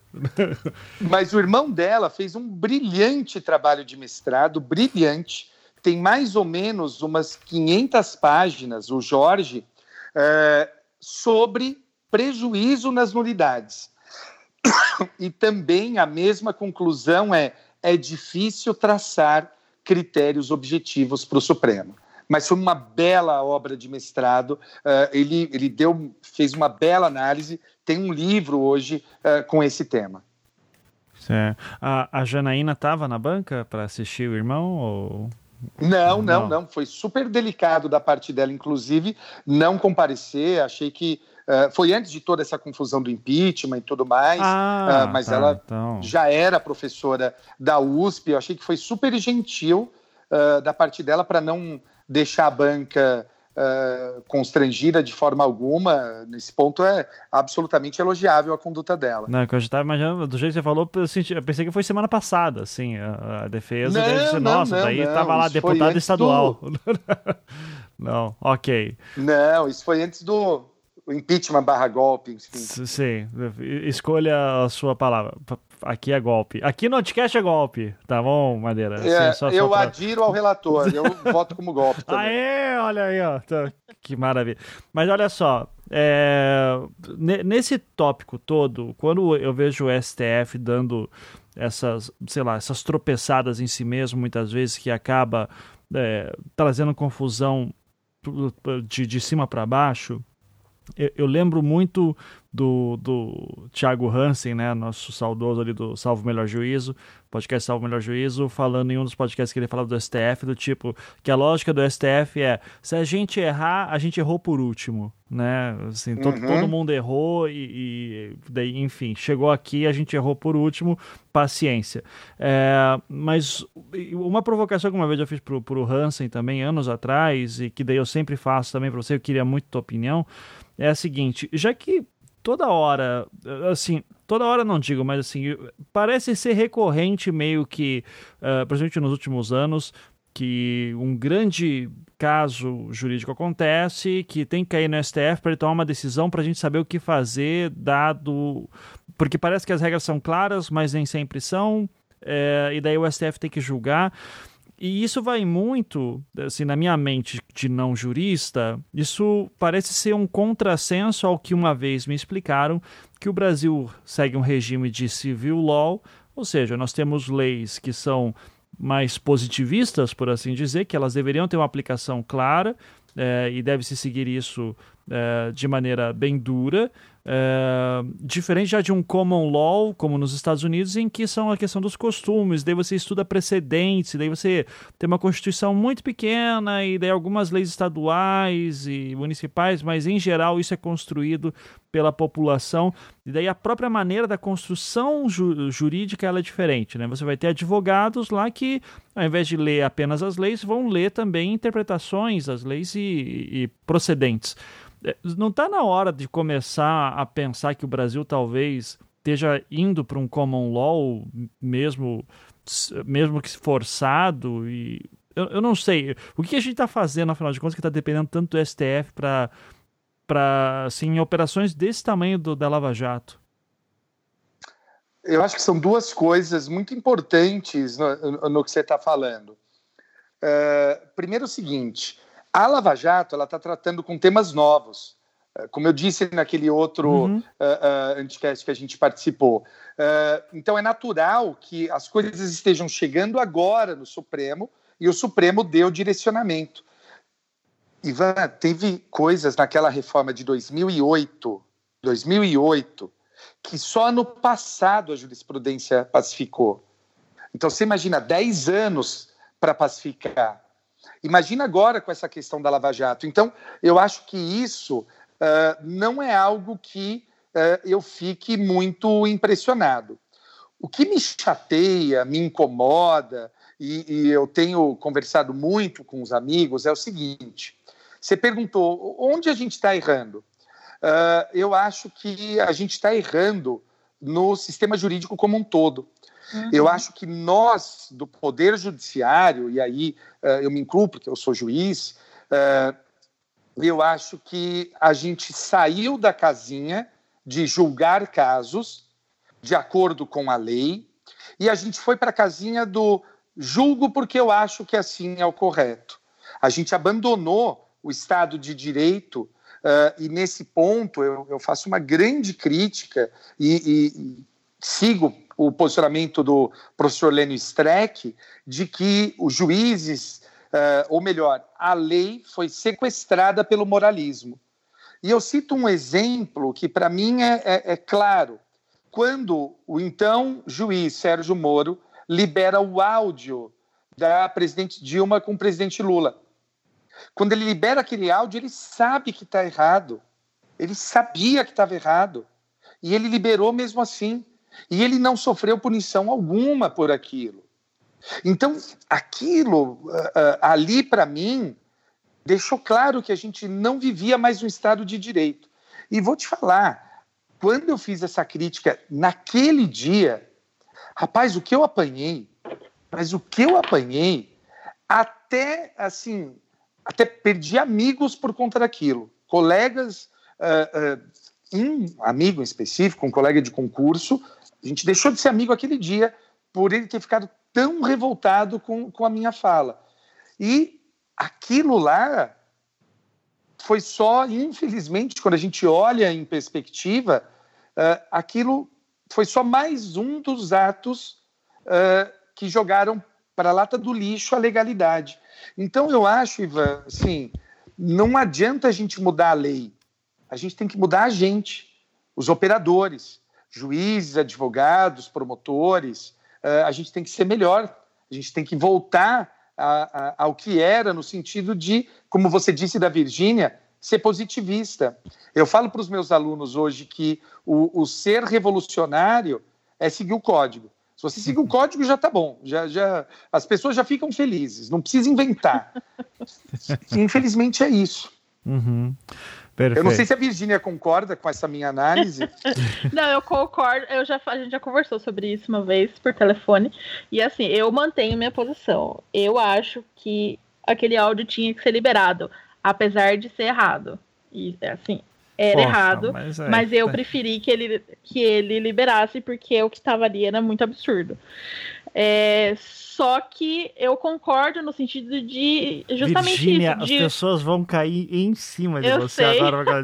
Speaker 3: Mas o irmão dela fez um brilhante trabalho de mestrado, brilhante. Tem mais ou menos umas 500 páginas, o Jorge, é, sobre prejuízo nas nulidades. E também a mesma conclusão é: é difícil traçar critérios objetivos para o Supremo. Mas foi uma bela obra de mestrado. Uh, ele, ele deu, fez uma bela análise. Tem um livro hoje uh, com esse tema.
Speaker 1: Certo. A, a Janaína estava na banca para assistir o irmão? Ou...
Speaker 3: Não, não, não, Foi super delicado da parte dela, inclusive, não comparecer. Achei que uh, foi antes de toda essa confusão do impeachment e tudo mais. Ah, uh, mas tá, ela então. já era professora da USP. Eu achei que foi super gentil uh, da parte dela para não deixar a banca uh, constrangida de forma alguma. Nesse ponto é absolutamente elogiável a conduta dela.
Speaker 1: Não, que eu já estava imaginando, do jeito que você falou, eu, senti, eu pensei que foi semana passada, assim, a, a defesa não, disse, nossa, não, daí estava lá deputado estadual. Do... não, ok.
Speaker 3: Não, isso foi antes do impeachment barra golpe. Enfim.
Speaker 1: Sim, escolha a sua palavra. Aqui é golpe. Aqui no podcast é golpe, tá bom, Madeira?
Speaker 3: É, assim, só, eu pra... adiro ao relator, eu voto como golpe também.
Speaker 1: Aê, olha aí, ó. Tá, que maravilha. Mas olha só, é, nesse tópico todo, quando eu vejo o STF dando essas, sei lá, essas tropeçadas em si mesmo, muitas vezes, que acaba é, trazendo confusão de, de cima para baixo, eu, eu, lembro muito do, do Thiago Hansen, né, nosso saudoso ali do Salvo Melhor Juízo, podcast Salvo Melhor Juízo, falando em um dos podcasts que ele falava do STF, do tipo, que a lógica do STF é, se a gente errar, a gente errou por último, né, assim, todo, uhum. todo mundo errou e, e, daí, enfim, chegou aqui, a gente errou por último, paciência. É, mas uma provocação que uma vez eu fiz pro, pro Hansen também, anos atrás, e que daí eu sempre faço também para você, eu queria muito tua opinião, é a seguinte, já que toda hora, assim, toda hora não digo, mas assim, parece ser recorrente meio que, uh, principalmente nos últimos anos, que um grande caso jurídico acontece, que tem que cair no STF para ele tomar uma decisão para a gente saber o que fazer, dado. Porque parece que as regras são claras, mas nem sempre são, é, e daí o STF tem que julgar. E isso vai muito, assim, na minha mente de não jurista, isso parece ser um contrassenso ao que uma vez me explicaram que o Brasil segue um regime de civil law, ou seja, nós temos leis que são mais positivistas, por assim dizer, que elas deveriam ter uma aplicação clara é, e deve-se seguir isso é, de maneira bem dura, é, diferente já de um common law, como nos Estados Unidos, em que são a questão dos costumes, daí você estuda precedentes, daí você tem uma constituição muito pequena e daí algumas leis estaduais e municipais, mas em geral isso é construído pela população e daí a própria maneira da construção ju jurídica ela é diferente, né? Você vai ter advogados lá que, ao invés de ler apenas as leis, vão ler também interpretações das leis e, e procedentes. É, não está na hora de começar a pensar que o Brasil talvez esteja indo para um common law mesmo mesmo que forçado e eu, eu não sei. O que a gente está fazendo afinal de contas que está dependendo tanto do STF para para assim operações desse tamanho do, da Lava Jato?
Speaker 3: Eu acho que são duas coisas muito importantes no, no que você está falando. Uh, primeiro o seguinte a Lava Jato ela está tratando com temas novos, eh, como eu disse naquele outro uhum. uh, uh, anticast que a gente participou. Uh, então é natural que as coisas estejam chegando agora no Supremo e o Supremo deu direcionamento. Ivan, teve coisas naquela reforma de 2008, 2008, que só no passado a jurisprudência pacificou. Então você imagina 10 anos para pacificar. Imagina agora com essa questão da Lava Jato. Então, eu acho que isso uh, não é algo que uh, eu fique muito impressionado. O que me chateia, me incomoda, e, e eu tenho conversado muito com os amigos, é o seguinte: você perguntou onde a gente está errando. Uh, eu acho que a gente está errando no sistema jurídico como um todo. Uhum. Eu acho que nós, do Poder Judiciário, e aí uh, eu me incluo porque eu sou juiz, uh, eu acho que a gente saiu da casinha de julgar casos de acordo com a lei e a gente foi para a casinha do julgo porque eu acho que assim é o correto. A gente abandonou o Estado de Direito uh, e nesse ponto eu, eu, faço uma grande crítica e, e sigo o posicionamento do professor Lênio Streck de que os juízes, uh, ou melhor, a lei foi sequestrada pelo moralismo. E eu cito um exemplo que, para mim, é, é, é, claro. Quando o então juiz Sérgio Moro libera o áudio da presidente Dilma com o presidente Lula. Quando ele libera aquele áudio, ele sabe que está errado. Ele sabia que estava errado. E ele liberou mesmo assim. E ele não sofreu punição alguma por aquilo. Então, aquilo uh, uh, ali, para mim, deixou claro que a gente não vivia mais um Estado de Direito. E vou te falar, quando eu fiz essa crítica naquele dia, rapaz, o que eu apanhei, mas o que eu apanhei, até assim, até perdi amigos por conta daquilo. Colegas, uh, um amigo em específico, um colega de concurso, a gente deixou de ser amigo aquele dia por ele ter ficado tão revoltado com, com a minha fala. E aquilo lá foi só, infelizmente, quando a gente olha em perspectiva, uh, aquilo foi só mais um dos atos uh, que jogaram para a lata do lixo a legalidade. Então, eu acho, Ivan, assim, não adianta a gente mudar a lei, a gente tem que mudar a gente, os operadores juízes, advogados, promotores, uh, a gente tem que ser melhor, a gente tem que voltar a, a, ao que era, no sentido de, como você disse da Virgínia, ser positivista. Eu falo para os meus alunos hoje que o, o, ser revolucionário é seguir o código. Se você seguir o código, já está bom. Já, já, as pessoas já ficam felizes. Não precisa inventar. Infelizmente é isso.
Speaker 1: Uhum.
Speaker 3: Perfeito. Eu não sei se a Virginia concorda com essa minha análise.
Speaker 2: não, eu concordo. Eu já, a gente já conversou sobre isso uma vez por telefone. E assim, eu mantenho minha posição. Eu acho que aquele áudio tinha que ser liberado, apesar de ser errado. E assim, era Poxa, errado, mas, é, mas eu é. preferi que ele, que ele liberasse, porque o que estava ali era muito absurdo. É, só que eu concordo no sentido de justamente
Speaker 1: Virginia,
Speaker 2: isso. De...
Speaker 1: As pessoas vão cair em cima de eu você sei. agora.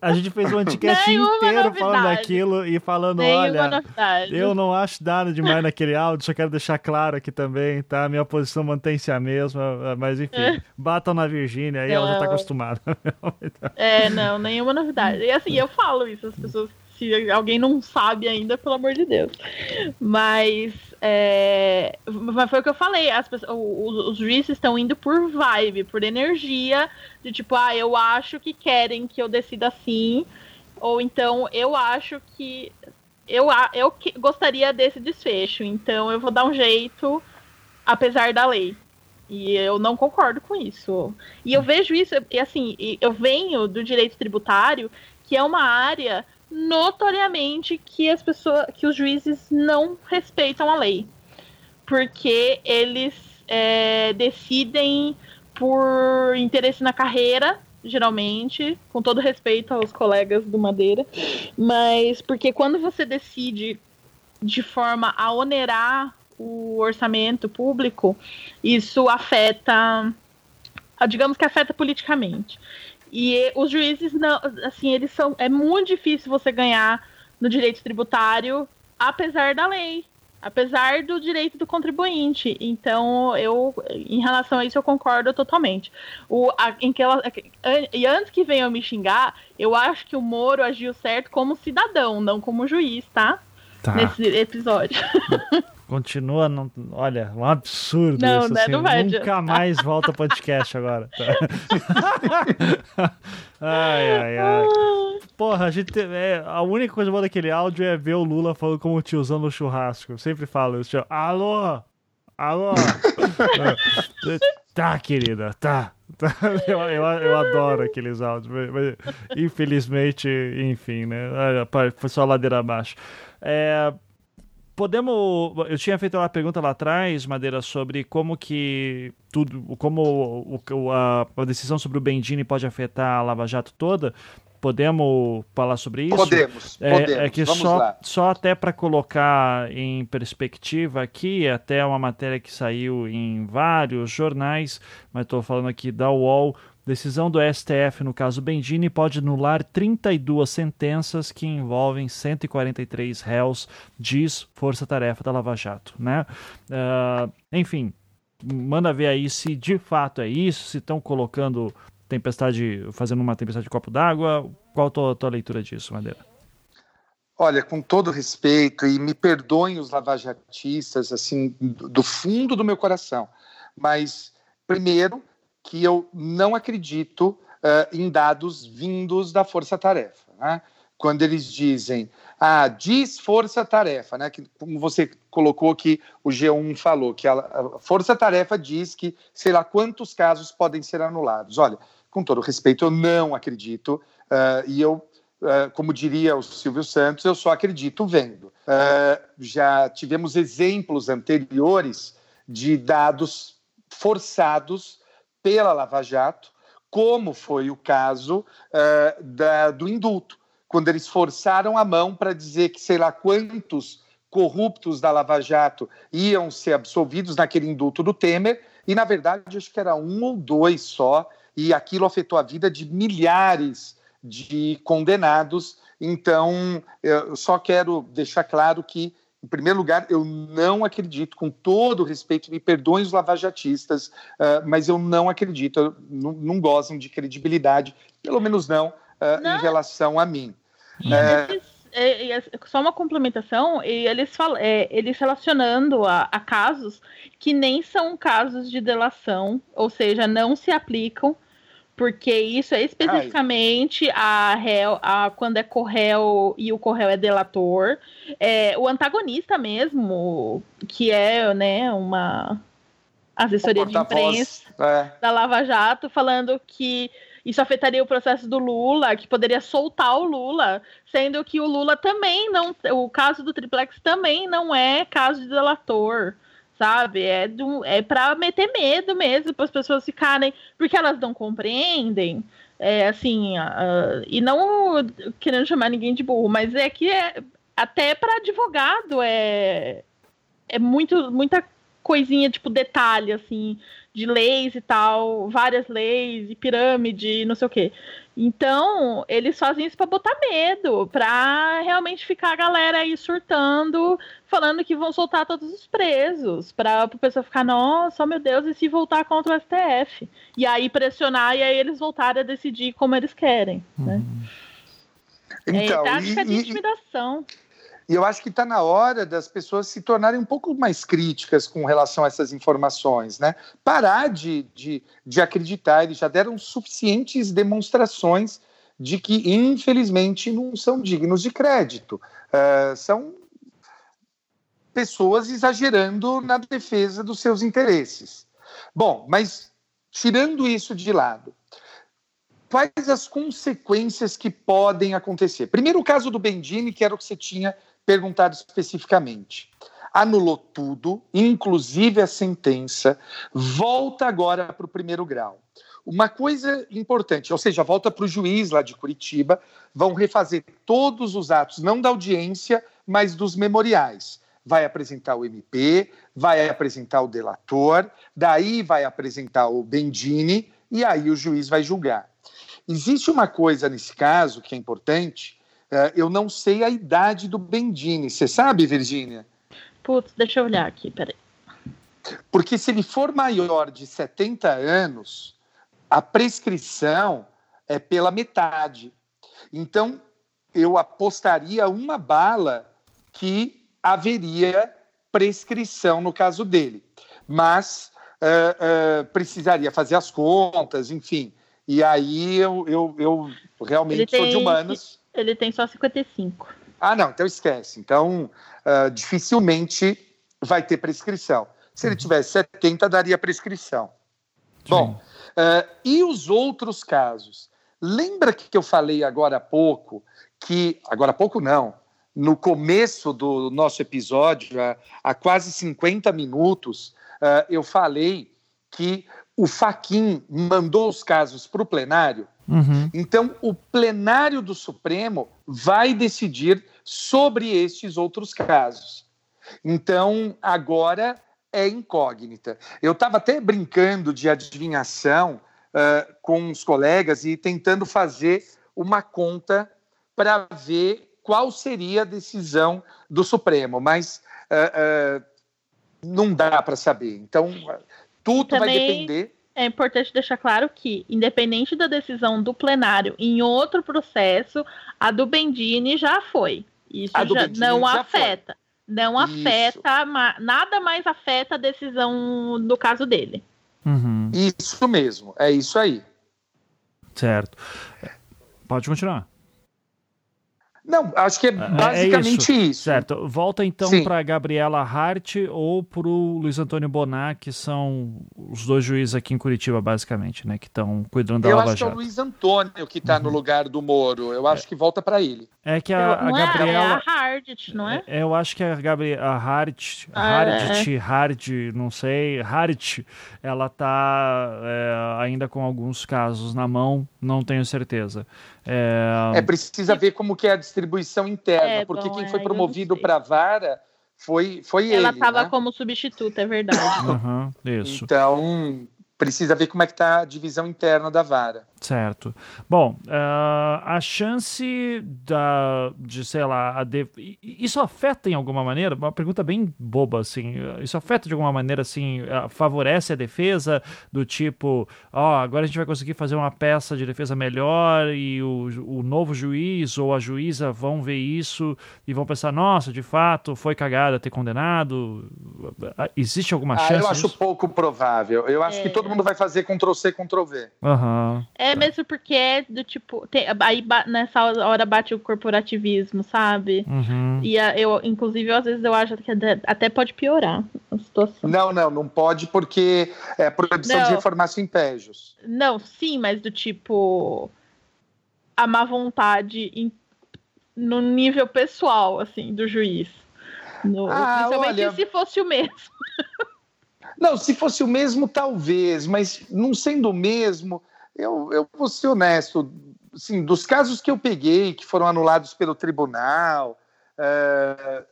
Speaker 1: A gente fez um anticast inteiro novidade. falando daquilo e falando, Nenhuma olha, novidade. eu não acho nada demais naquele áudio, só quero deixar claro aqui também, tá? Minha posição mantém-se a mesma, mas enfim, é. batam na Virgínia, aí não. ela já tá acostumada.
Speaker 2: é, não, nenhuma novidade. E assim, eu falo isso, as pessoas se alguém não sabe ainda, pelo amor de Deus. Mas, é, mas foi o que eu falei, as pessoas, os, os juízes estão indo por vibe, por energia, de tipo, ah, eu acho que querem que eu decida assim, ou então eu acho que eu, eu que, gostaria desse desfecho, então eu vou dar um jeito, apesar da lei. E eu não concordo com isso. E eu vejo isso, e assim, eu venho do direito tributário, que é uma área notoriamente que as pessoas, que os juízes não respeitam a lei, porque eles é, decidem por interesse na carreira, geralmente, com todo respeito aos colegas do Madeira, mas porque quando você decide de forma a onerar o orçamento público, isso afeta, digamos que afeta politicamente. E os juízes não, assim, eles são é muito difícil você ganhar no direito tributário, apesar da lei. apesar do direito do contribuinte. Então, eu, em relação a isso, eu concordo totalmente. O, a, em que ela, e antes que venham me xingar, eu acho que o Moro agiu certo como cidadão, não como juiz, tá? tá. Nesse episódio.
Speaker 1: Continua, não, olha, um absurdo não, isso. Né? Assim, não vai nunca mais volta podcast agora. ai, ai, ai. Porra, a gente. É, a única coisa boa daquele áudio é ver o Lula falando como o tiozão no churrasco. Eu sempre falo isso. Alô? Alô? tá, querida, tá. tá. Eu, eu, eu, adoro aqueles áudios. Mas, infelizmente, enfim, né? Foi só ladeira abaixo. É, podemos. Eu tinha feito uma pergunta lá atrás, Madeira, sobre como que tudo, como o, a, a, decisão sobre o Bendini pode afetar a Lava Jato toda. Podemos falar sobre isso?
Speaker 3: Podemos,
Speaker 1: é,
Speaker 3: podemos.
Speaker 1: É que só, só até para colocar em perspectiva aqui, até uma matéria que saiu em vários jornais, mas estou falando aqui da UOL, Decisão do STF no caso Bendini pode anular 32 sentenças que envolvem 143 réus, diz Força Tarefa da Lava Jato. Né? Uh, enfim, manda ver aí se de fato é isso, se estão colocando tempestade, fazendo uma tempestade de copo d'água. Qual a tua, tua leitura disso, Madeira?
Speaker 3: Olha, com todo respeito, e me perdoem os lavajatistas, assim, do fundo do meu coração, mas, primeiro, que eu não acredito uh, em dados vindos da força-tarefa. Né? Quando eles dizem, ah, diz força-tarefa, né? que, como você colocou que o G1 falou, que a, a força-tarefa diz que sei lá quantos casos podem ser anulados. Olha, com todo respeito, eu não acredito, uh, e eu Uh, como diria o Silvio Santos, eu só acredito vendo. Já tivemos exemplos anteriores de dados forçados pela Lava Jato, como foi o caso uh, da, do indulto, quando eles forçaram a mão para dizer que sei lá quantos corruptos da Lava Jato iam ser absolvidos naquele indulto do Temer, e na verdade acho que era um ou dois só, e aquilo afetou a vida de milhares de condenados. Então, eu só quero deixar claro que em primeiro lugar, eu não acredito, com todo respeito, me perdoem os lavajatistas, uh, mas eu não acredito, não, não, gozam de credibilidade, pelo menos não, uh, não. em relação a mim.
Speaker 2: É, é, só uma complementação, e eles, falam, é, eles relacionando a, a, casos que nem são casos de delação, ou seja, não se aplicam porque isso é especificamente a réu, a, quando é corréu e o corréu é delator. É, o antagonista mesmo, que é né, uma assessoria de imprensa é. da Lava Jato, falando que isso afetaria o processo do Lula, que poderia soltar o Lula, sendo que o Lula também não. O caso do Triplex também não é caso de delator sabe? É, do, é para meter medo mesmo, para as pessoas ficarem, porque elas não compreendem. É, assim, uh, e não querendo chamar ninguém de burro, mas é que é, até para advogado é, é muito, muita coisinha, tipo, detalhe, assim, de leis e tal, várias leis, e pirâmide, não sei o quê. Então, eles fazem isso para botar medo, para realmente ficar a galera aí surtando, falando que vão soltar todos os presos, para o pessoal ficar, nossa, meu Deus, e se voltar contra o STF? E aí pressionar e aí eles voltarem a decidir como eles querem, né? Uhum. Então, é, tática e, de intimidação.
Speaker 3: E e eu acho que está na hora das pessoas se tornarem um pouco mais críticas com relação a essas informações, né? Parar de, de, de acreditar, eles já deram suficientes demonstrações de que, infelizmente, não são dignos de crédito. Uh, são pessoas exagerando na defesa dos seus interesses. Bom, mas tirando isso de lado, quais as consequências que podem acontecer? Primeiro, o caso do Bendini, que era o que você tinha perguntado especificamente. Anulou tudo, inclusive a sentença, volta agora para o primeiro grau. Uma coisa importante, ou seja, volta para o juiz lá de Curitiba, vão refazer todos os atos, não da audiência, mas dos memoriais. Vai apresentar o MP, vai apresentar o delator, daí vai apresentar o Bendini, e aí o juiz vai julgar. Existe uma coisa nesse caso que é importante, eu não sei a idade do Bendini. Você sabe, Virgínia?
Speaker 2: Putz, deixa eu olhar aqui, peraí.
Speaker 3: Porque se ele for maior de 70 anos, a prescrição é pela metade. Então, eu apostaria uma bala que haveria prescrição no caso dele. Mas uh, uh, precisaria fazer as contas, enfim. E aí eu, eu, eu realmente tem, sou de humanos.
Speaker 2: Ele tem só 55.
Speaker 3: Ah, não, então esquece. Então, uh, dificilmente vai ter prescrição. Se ele tivesse 70, daria prescrição. Sim. Bom, e os outros casos? Lembra que eu falei agora há pouco que. Agora há pouco não. No começo do nosso episódio, há, há quase 50 minutos, uh, eu falei que o Faquin mandou os casos para o plenário. Uhum. Então, o plenário do Supremo vai decidir sobre estes outros casos. Então, agora é incógnita. Eu estava até brincando de adivinhação uh, com os colegas e tentando fazer uma conta para ver qual seria a decisão do Supremo, mas uh, uh, não dá para saber. Então, tudo vai depender.
Speaker 2: É importante deixar claro que, independente da decisão do plenário em outro processo, a do Bendini já foi. Isso já não já afeta. Foi. Não afeta, nada mais afeta a decisão do caso dele.
Speaker 3: Uhum. Isso mesmo, é isso aí.
Speaker 1: Certo. Pode continuar.
Speaker 3: Não, acho que é, é, é basicamente é isso. isso.
Speaker 1: Certo. Volta então para Gabriela Hart ou para o Luiz Antônio Bonar, que são os dois juízes aqui em Curitiba, basicamente, né? Que estão cuidando da
Speaker 3: Eu
Speaker 1: Lava
Speaker 3: acho que é o Luiz Antônio que está uhum. no lugar do Moro. Eu acho é. que volta para ele.
Speaker 1: É que a, a Gabriela.
Speaker 2: É, é a Hart, não é?
Speaker 1: é? Eu acho que a Gabriela Hart, ah, Hart, é. Hart, não sei, Hart, ela tá ainda com alguns casos na mão, não tenho certeza.
Speaker 3: É, é precisa ver como que é a distribuição interna, é, porque bom, quem foi promovido para a vara foi, foi
Speaker 2: Ela
Speaker 3: ele.
Speaker 2: Ela estava
Speaker 3: né?
Speaker 2: como substituto, é verdade.
Speaker 1: uhum, isso.
Speaker 3: Então, precisa ver como é que está a divisão interna da vara.
Speaker 1: Certo. Bom, uh, a chance da, de, sei lá, de, isso afeta em alguma maneira? Uma pergunta bem boba, assim. Isso afeta de alguma maneira, assim, favorece a defesa do tipo, ó, oh, agora a gente vai conseguir fazer uma peça de defesa melhor e o, o novo juiz ou a juíza vão ver isso e vão pensar, nossa, de fato, foi cagada ter condenado? Existe alguma ah, chance?
Speaker 3: Eu acho
Speaker 1: disso?
Speaker 3: pouco provável. Eu acho é. que todo mundo vai fazer Ctrl-C, Ctrl-V.
Speaker 1: Aham. Uhum.
Speaker 2: É, é mesmo porque é do tipo. Tem, aí nessa hora bate o corporativismo, sabe? Uhum. E a, eu, inclusive, às vezes eu acho que até pode piorar a situação.
Speaker 3: Não, não, não pode porque é proibição não. de reformar impégios.
Speaker 2: Não, sim, mas do tipo. A má vontade em, no nível pessoal, assim, do juiz. No, ah, principalmente olha... se fosse o mesmo.
Speaker 3: Não, se fosse o mesmo, talvez, mas não sendo o mesmo, eu, eu vou ser honesto, assim, dos casos que eu peguei, que foram anulados pelo tribunal, é,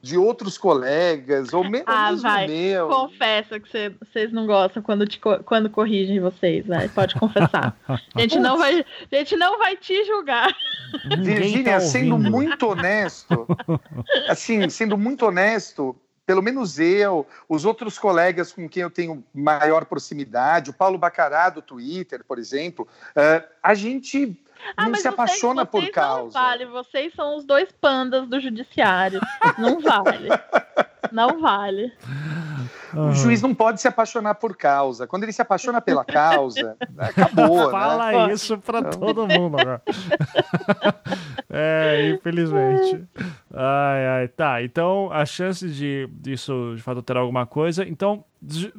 Speaker 3: de outros colegas, ou mesmo, ah, mesmo vai. meu.
Speaker 2: Confessa que vocês não gostam quando, te, quando corrigem vocês, vai. pode confessar. a, gente não vai, a gente não vai te julgar.
Speaker 3: Virgínia, tá sendo muito honesto, assim, sendo muito honesto, pelo menos eu, os outros colegas com quem eu tenho maior proximidade, o Paulo Bacará do Twitter, por exemplo, uh, a gente ah, não se apaixona vocês, vocês por causa.
Speaker 2: Não vale, vocês são os dois pandas do judiciário. Não vale. não vale.
Speaker 3: O juiz não pode se apaixonar por causa. Quando ele se apaixona pela causa, acabou.
Speaker 1: Né? Fala
Speaker 3: né?
Speaker 1: isso para todo mundo agora. é, infelizmente. Ai, ai, tá. Então, a chance de isso de fato ter alguma coisa. Então,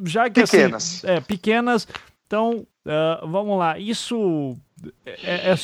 Speaker 1: já que
Speaker 3: assim, pequenas.
Speaker 1: Assim, é, pequenas. Então, uh, vamos lá. Isso é, é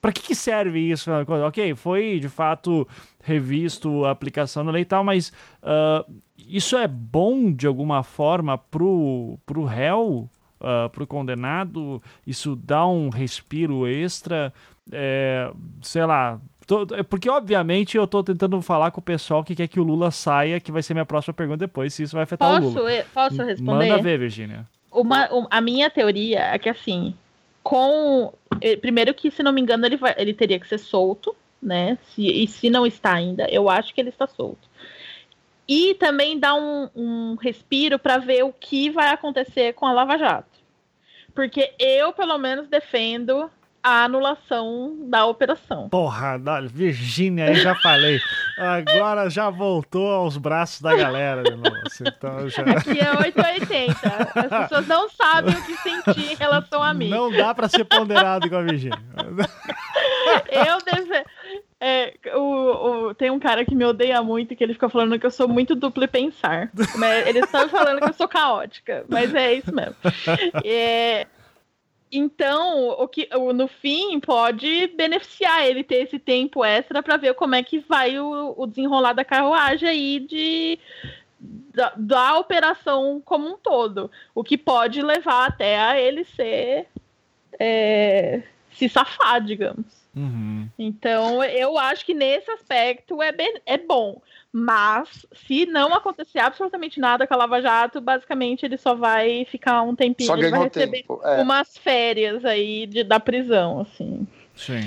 Speaker 1: para que, que, serve isso? Ok, foi de fato revisto a aplicação da lei e tal, mas uh, isso é bom de alguma forma pro, pro réu, uh, pro condenado? Isso dá um respiro extra? É, sei lá. Tô, é porque, obviamente, eu tô tentando falar com o pessoal que quer que o Lula saia, que vai ser minha próxima pergunta depois, se isso vai afetar
Speaker 2: posso,
Speaker 1: o Lula.
Speaker 2: Posso responder?
Speaker 1: Manda ver, Virginia.
Speaker 2: Uma, a minha teoria é que, assim, com. Eh, primeiro que, se não me engano, ele, vai, ele teria que ser solto, né? Se, e se não está ainda, eu acho que ele está solto. E também dá um, um respiro para ver o que vai acontecer com a Lava Jato. Porque eu, pelo menos, defendo a anulação da operação.
Speaker 1: Porra, Virgínia, aí já falei. Agora já voltou aos braços da galera de novo. Assim, então já...
Speaker 2: Aqui é 880. As pessoas não sabem o que sentir em relação a mim.
Speaker 1: Não dá para ser ponderado com a Virgínia.
Speaker 2: Eu deve... É, o, o, tem um cara que me odeia muito que ele fica falando que eu sou muito duplo pensar. Ele está falando que eu sou caótica, mas é isso mesmo. É, então, o que no fim pode beneficiar ele ter esse tempo extra para ver como é que vai o, o desenrolar da carruagem aí de da, da, operação como um todo, o que pode levar até a ele ser é, se safar, digamos.
Speaker 1: Uhum.
Speaker 2: Então, eu acho que nesse aspecto é, bem, é bom. Mas, se não acontecer absolutamente nada com a Lava Jato, basicamente ele só vai ficar um tempinho, só ele vai receber tempo, é. umas férias aí de, da prisão, assim.
Speaker 1: Sim.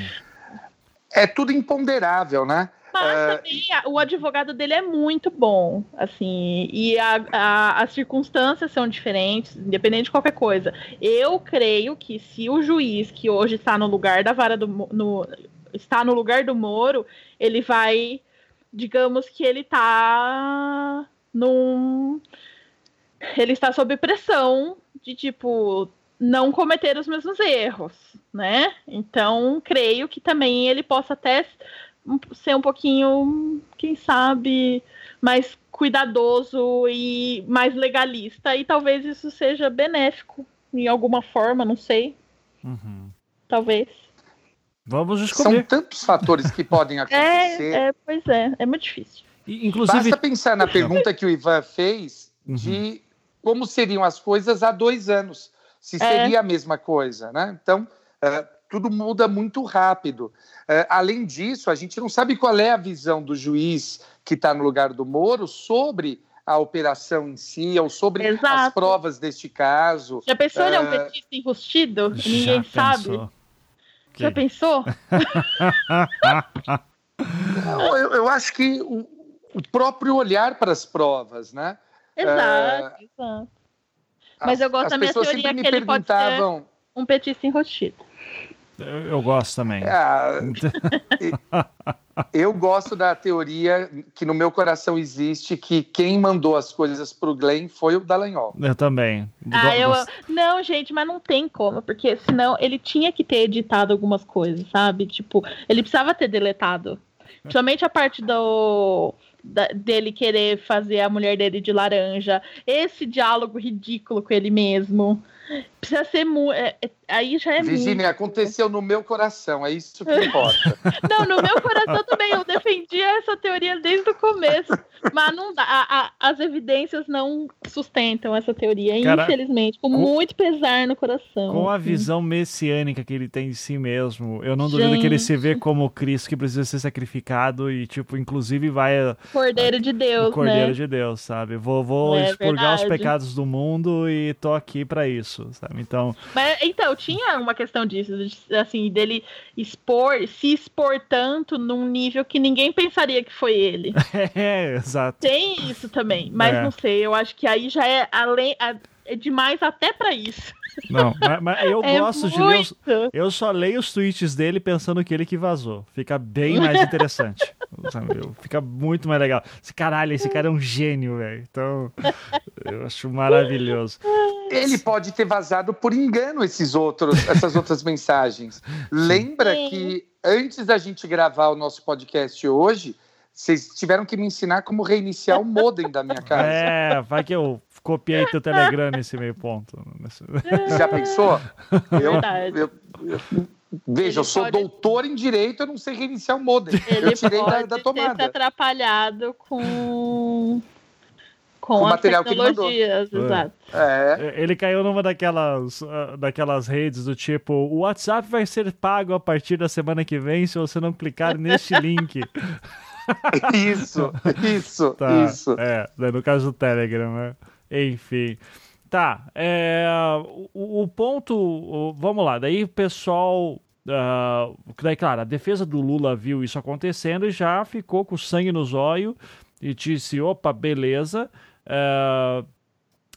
Speaker 3: É tudo imponderável, né?
Speaker 2: Mas uh, também o advogado dele é muito bom, assim, e a, a, as circunstâncias são diferentes, independente de qualquer coisa. Eu creio que se o juiz que hoje está no lugar da vara do no, está no lugar do Moro, ele vai digamos que ele tá num. Ele está sob pressão de tipo não cometer os mesmos erros, né? Então, creio que também ele possa até ser um pouquinho, quem sabe, mais cuidadoso e mais legalista, e talvez isso seja benéfico em alguma forma, não sei.
Speaker 1: Uhum.
Speaker 2: Talvez.
Speaker 1: Vamos descobrir.
Speaker 3: São tantos fatores que podem acontecer.
Speaker 2: É, é pois é, é muito difícil.
Speaker 1: E, inclusive...
Speaker 3: Basta pensar na pergunta que o Ivan fez uhum. de como seriam as coisas há dois anos, se é. seria é. a mesma coisa, né? Então, uh, tudo muda muito rápido. Uh, além disso, a gente não sabe qual é a visão do juiz que está no lugar do Moro sobre a operação em si, ou sobre Exato. as provas deste caso.
Speaker 2: Já pensou uh, ele é um petista enrustido? Ninguém sabe. Já pensou?
Speaker 3: Não, eu, eu, acho que o, o, próprio olhar para as provas, né?
Speaker 2: Exato, é, exato. Mas eu gosto da minha teoria que ele pode ser um petista enrostido.
Speaker 1: Eu, eu gosto também.
Speaker 3: É, eu gosto da teoria que no meu coração existe que quem mandou as coisas pro Glenn foi o Dallagnol.
Speaker 1: Eu também.
Speaker 2: Ah, eu... Não, gente, mas não tem como, porque senão ele tinha que ter editado algumas coisas, sabe? Tipo, ele precisava ter deletado. Principalmente a parte do da, dele querer fazer a mulher dele de laranja, esse diálogo ridículo com ele mesmo. Precisa ser muito. É, é, aí já é
Speaker 3: Virginia,
Speaker 2: muito.
Speaker 3: aconteceu no meu coração, é isso que importa.
Speaker 2: não, no meu coração também. Eu defendi essa teoria desde o começo. Mas não dá. A, a, as evidências não sustentam essa teoria, Cara, infelizmente. Com, com, muito pesar no coração.
Speaker 1: Com a visão messiânica que ele tem de si mesmo, eu não duvido Gente. que ele se vê como Cristo que precisa ser sacrificado e, tipo, inclusive vai.
Speaker 2: Cordeiro de Deus. O
Speaker 1: Cordeiro
Speaker 2: né?
Speaker 1: de Deus, sabe? Vou, vou é, expurgar verdade. os pecados do mundo e tô aqui para isso, sabe? Então.
Speaker 2: Mas, então, tinha uma questão disso, assim, dele expor, se expor tanto num nível que ninguém pensaria que foi ele.
Speaker 1: é, exato.
Speaker 2: Tem isso também, mas é. não sei, eu acho que aí já é além é demais até para isso.
Speaker 1: Não, mas, mas eu é gosto muito. de ler. Os, eu só leio os tweets dele pensando que ele que vazou. Fica bem mais interessante. Fica muito mais legal. Esse caralho, esse cara é um gênio, velho. Então, eu acho maravilhoso.
Speaker 3: Ele pode ter vazado por engano esses outros, essas outras mensagens. Lembra Sim. que antes da gente gravar o nosso podcast hoje, vocês tiveram que me ensinar como reiniciar o modem da minha casa.
Speaker 1: É, vai que eu copiei teu Telegram nesse meio ponto.
Speaker 3: Já pensou? Eu, eu, eu, veja, ele eu sou pode... doutor em direito, eu não sei reiniciar o modem.
Speaker 2: Ele eu tirei da, da tomada. Ter atrapalhado com com, com as material tecnologias, que ele mandou. exato.
Speaker 3: É.
Speaker 1: Ele caiu numa daquelas, uh, daquelas redes do tipo, o WhatsApp vai ser pago a partir da semana que vem se você não clicar neste link.
Speaker 3: isso, isso,
Speaker 1: tá,
Speaker 3: isso.
Speaker 1: É, né, no caso do Telegram, né? Enfim. Tá, é, o, o ponto, vamos lá, daí o pessoal Uh, daí, claro, a defesa do Lula viu isso acontecendo e já ficou com sangue nos olhos e disse: opa, beleza. Uh,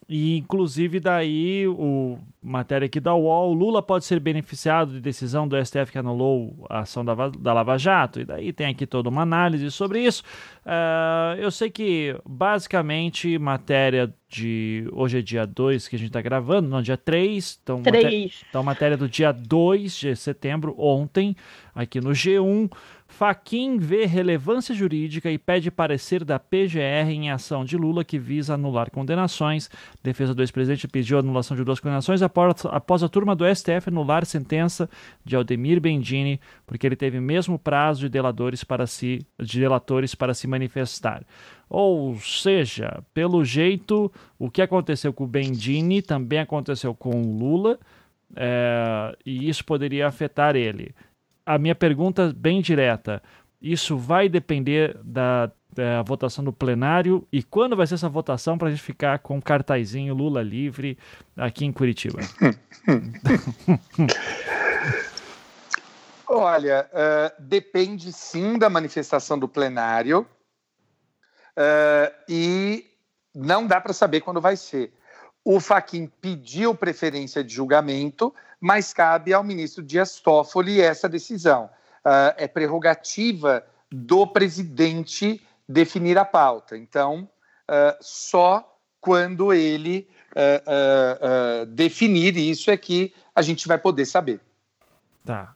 Speaker 1: e inclusive daí o matéria aqui da UOL, Lula pode ser beneficiado de decisão do STF que anulou a ação da, da Lava Jato, e daí tem aqui toda uma análise sobre isso. Uh, eu sei que basicamente matéria de hoje é dia 2 que a gente está gravando, não, dia 3, então,
Speaker 2: 3. Maté
Speaker 1: então matéria do dia 2 de setembro, ontem, aqui no G1. Faquin vê relevância jurídica e pede parecer da PGR em ação de Lula que visa anular condenações. Defesa do ex-presidente pediu anulação de duas condenações após, após a turma do STF anular sentença de Aldemir Bendini, porque ele teve mesmo prazo de delatores para se, de delatores para se manifestar. Ou seja, pelo jeito, o que aconteceu com o Bendini também aconteceu com o Lula. É, e isso poderia afetar ele a minha pergunta bem direta: isso vai depender da, da, votação do plenário e quando vai ser essa votação para a gente ficar com um cartazinho Lula livre aqui em Curitiba?
Speaker 3: Olha, uh, depende sim da manifestação do plenário uh, e não dá para saber quando vai ser. O Faquin pediu preferência de julgamento, mas cabe ao ministro Dias Toffoli essa decisão. Uh, é prerrogativa do presidente definir a pauta. Então, uh, só quando ele uh, definir isso é que a gente vai poder saber.
Speaker 1: Tá.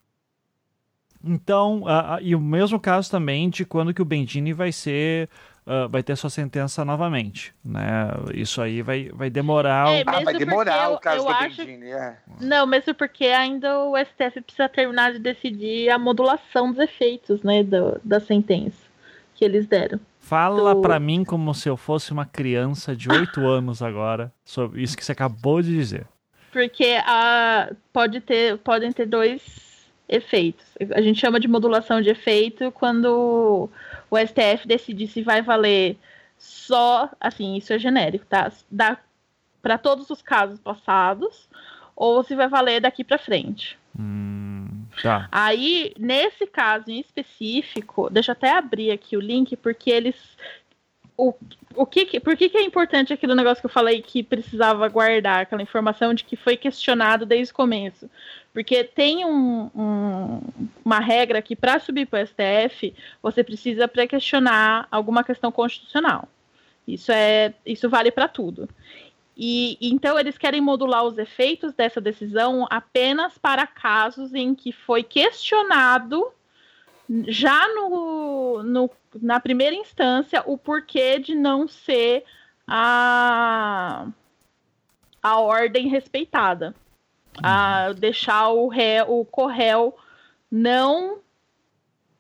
Speaker 1: Então, e o mesmo caso também de quando que o Bendini vai ser uh, vai ter sua sentença novamente, né? Isso aí vai, vai demorar.
Speaker 2: É, ah, vai demorar o caso do acho... Bendini, é. Não, mesmo porque ainda o STF precisa terminar de decidir a modulação dos efeitos, né, do, da sentença que eles deram.
Speaker 1: Fala do... para mim como se eu fosse uma criança de 8 anos agora, sobre isso que você acabou de dizer.
Speaker 2: Porque a, pode ter, podem ter dois efeitos. A gente chama de modulação de efeito quando o STF decidir se vai valer só, assim, isso é genérico, tá? Dá para todos os casos passados ou se vai valer daqui para frente.
Speaker 1: Hum, tá.
Speaker 2: Aí, nesse caso em específico, deixa eu até abrir aqui o link, porque eles. O, o que, por que, que é importante aquele negócio que eu falei que precisava guardar aquela informação de que foi questionado desde o começo? Porque tem um, um, uma regra que para subir para o STF você precisa pré-questionar alguma questão constitucional. Isso é, isso vale para tudo. E então eles querem modular os efeitos dessa decisão apenas para casos em que foi questionado já no, no, na primeira instância o porquê de não ser a, a ordem respeitada. A deixar o ré, o corréu não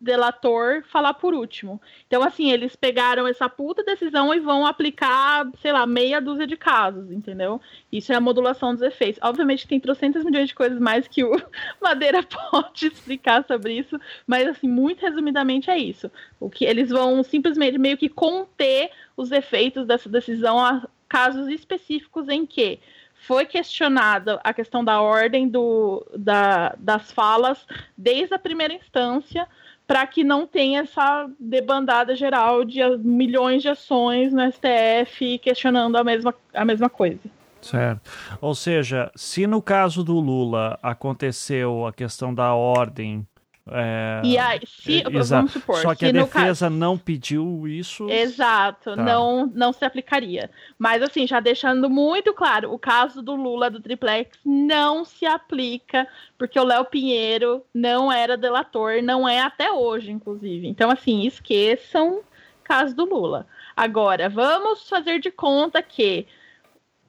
Speaker 2: delator falar por último. Então, assim, eles pegaram essa puta decisão e vão aplicar, sei lá, meia dúzia de casos, entendeu? Isso é a modulação dos efeitos. Obviamente tem trocentas milhões de coisas mais que o Madeira pode explicar sobre isso, mas, assim, muito resumidamente é isso. O que eles vão simplesmente meio que conter os efeitos dessa decisão a casos específicos em que foi questionada a questão da ordem do, da, das falas desde a primeira instância para que não tenha essa debandada geral de milhões de ações no STF questionando a mesma, a mesma coisa.
Speaker 1: Certo. Ou seja, se no caso do Lula aconteceu a questão da ordem é,
Speaker 2: e aí, se, vamos supor,
Speaker 1: Só que a defesa caso, não pediu isso.
Speaker 2: Exato, tá. não, não se aplicaria. Mas assim, já deixando muito claro, o caso do Lula do triplex não se aplica, porque o Léo Pinheiro não era delator, não é até hoje, inclusive. Então, assim, esqueçam caso do Lula. Agora, vamos fazer de conta que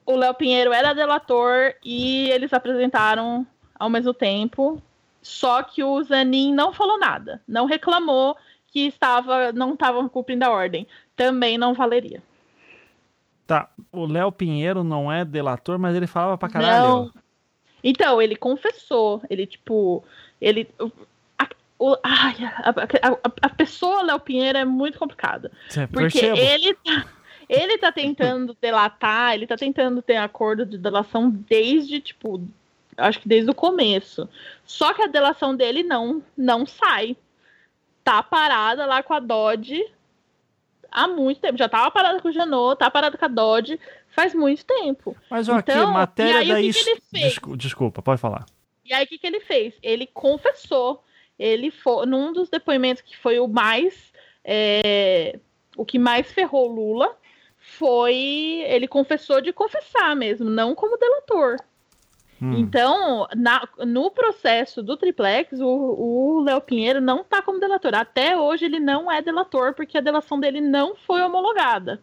Speaker 2: o Léo Pinheiro era delator e eles apresentaram ao mesmo tempo só que o Zanin não falou nada, não reclamou que estava, não estavam cumprindo a ordem. Também não valeria.
Speaker 1: Tá, o Léo Pinheiro não é delator, mas ele falava pra caralho. Não.
Speaker 2: Então, ele confessou, ele tipo, ele a, o, ai, a, a, a pessoa Léo Pinheiro é muito complicada.
Speaker 1: Cê,
Speaker 2: porque
Speaker 1: percebo.
Speaker 2: ele tá, ele tá tentando delatar, ele tá tentando ter acordo de delação desde tipo acho que desde o começo. Só que a delação dele não não sai. Tá parada lá com a Dodge há muito tempo. Já tava parada com o Janot, tá parada com a Dodge faz muito tempo.
Speaker 1: Mas olha
Speaker 2: Então,
Speaker 1: aqui, matéria
Speaker 2: aí,
Speaker 1: da
Speaker 2: que que
Speaker 1: his-
Speaker 2: ele fez?
Speaker 1: Descu- Desculpa, pode falar.
Speaker 2: E aí, o que, que ele fez? Ele confessou. Ele foi num dos depoimentos que foi o mais. é, o que mais ferrou o Lula foi. Ele confessou de confessar mesmo, não como delator.
Speaker 1: Hum.
Speaker 2: Então, na- no processo do triplex, o, o Léo Pinheiro não está como delator. Até hoje ele não é delator, porque a delação dele não foi homologada.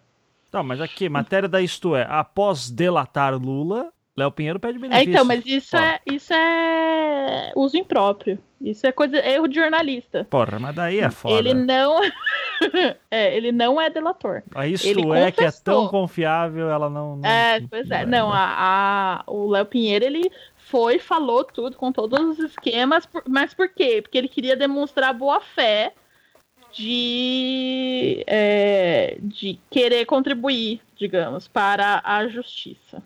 Speaker 1: Tá, mas aqui, matéria da Isto É. Após delatar Lula, Léo Pinheiro pede
Speaker 2: É,
Speaker 1: benefício.
Speaker 2: então, mas isso
Speaker 1: Ó.
Speaker 2: é, isso é uso impróprio. Isso é coisa erro de jornalista.
Speaker 1: Porra, mas daí é foda.
Speaker 2: Ele não. é, ele não é delator.
Speaker 1: A Isto
Speaker 2: ele
Speaker 1: É, que é tão confiável, ela não. não-
Speaker 2: É, pois é. Não, a, a- o Léo Pinheiro, ele foi, falou tudo, com todos os esquemas, mas por quê? Porque ele queria demonstrar boa fé de, é, de querer contribuir, digamos, para a justiça.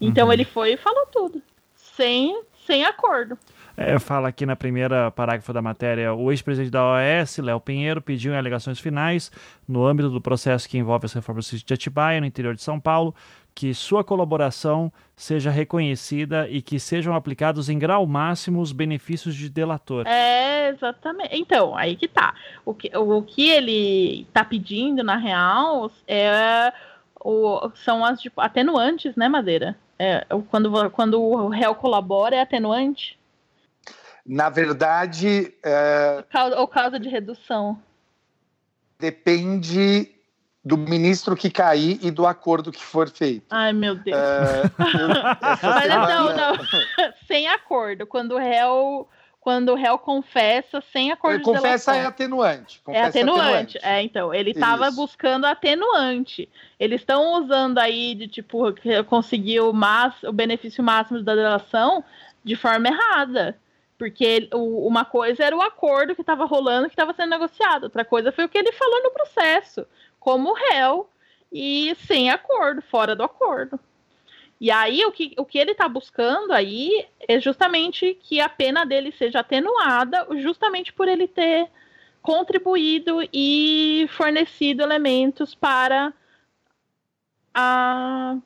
Speaker 2: Então
Speaker 1: Uhum.
Speaker 2: ele foi e falou tudo, sem, sem acordo.
Speaker 1: É, fala aqui na primeira parágrafo da matéria, o ex-presidente da OAS, Léo Pinheiro, pediu em alegações finais, no âmbito do processo que envolve as reformas de Atibaia, no interior de São Paulo, que sua colaboração seja reconhecida e que sejam aplicados em grau máximo os benefícios de delator.
Speaker 2: É, exatamente. Então, aí que tá. O que, o que ele tá pedindo, na real, é o, são as tipo, atenuantes, né, Madeira? É, quando, quando o réu colabora, é atenuante?
Speaker 3: Na verdade, é,
Speaker 2: Ou causa de redução?
Speaker 3: depende do ministro que cair e do acordo que for feito.
Speaker 2: Ai, meu Deus.
Speaker 3: É, eu-
Speaker 2: Mas
Speaker 3: semana-
Speaker 2: não, não. sem acordo. Quando o réu, quando o réu confessa, sem acordo de
Speaker 3: Confessa é atenuante.
Speaker 2: É
Speaker 3: confessa
Speaker 2: atenuante. É, então, ele estava buscando atenuante. Eles estão usando aí de tipo que conseguir o, mas, o benefício máximo da delação de forma errada. Porque o- uma coisa era o acordo que estava rolando, que estava sendo negociado. Outra coisa foi o que ele falou no processo, como réu e sem acordo, fora do acordo. E aí o que, o que ele está buscando aí é justamente que a pena dele seja atenuada, justamente por ele ter contribuído e fornecido elementos para a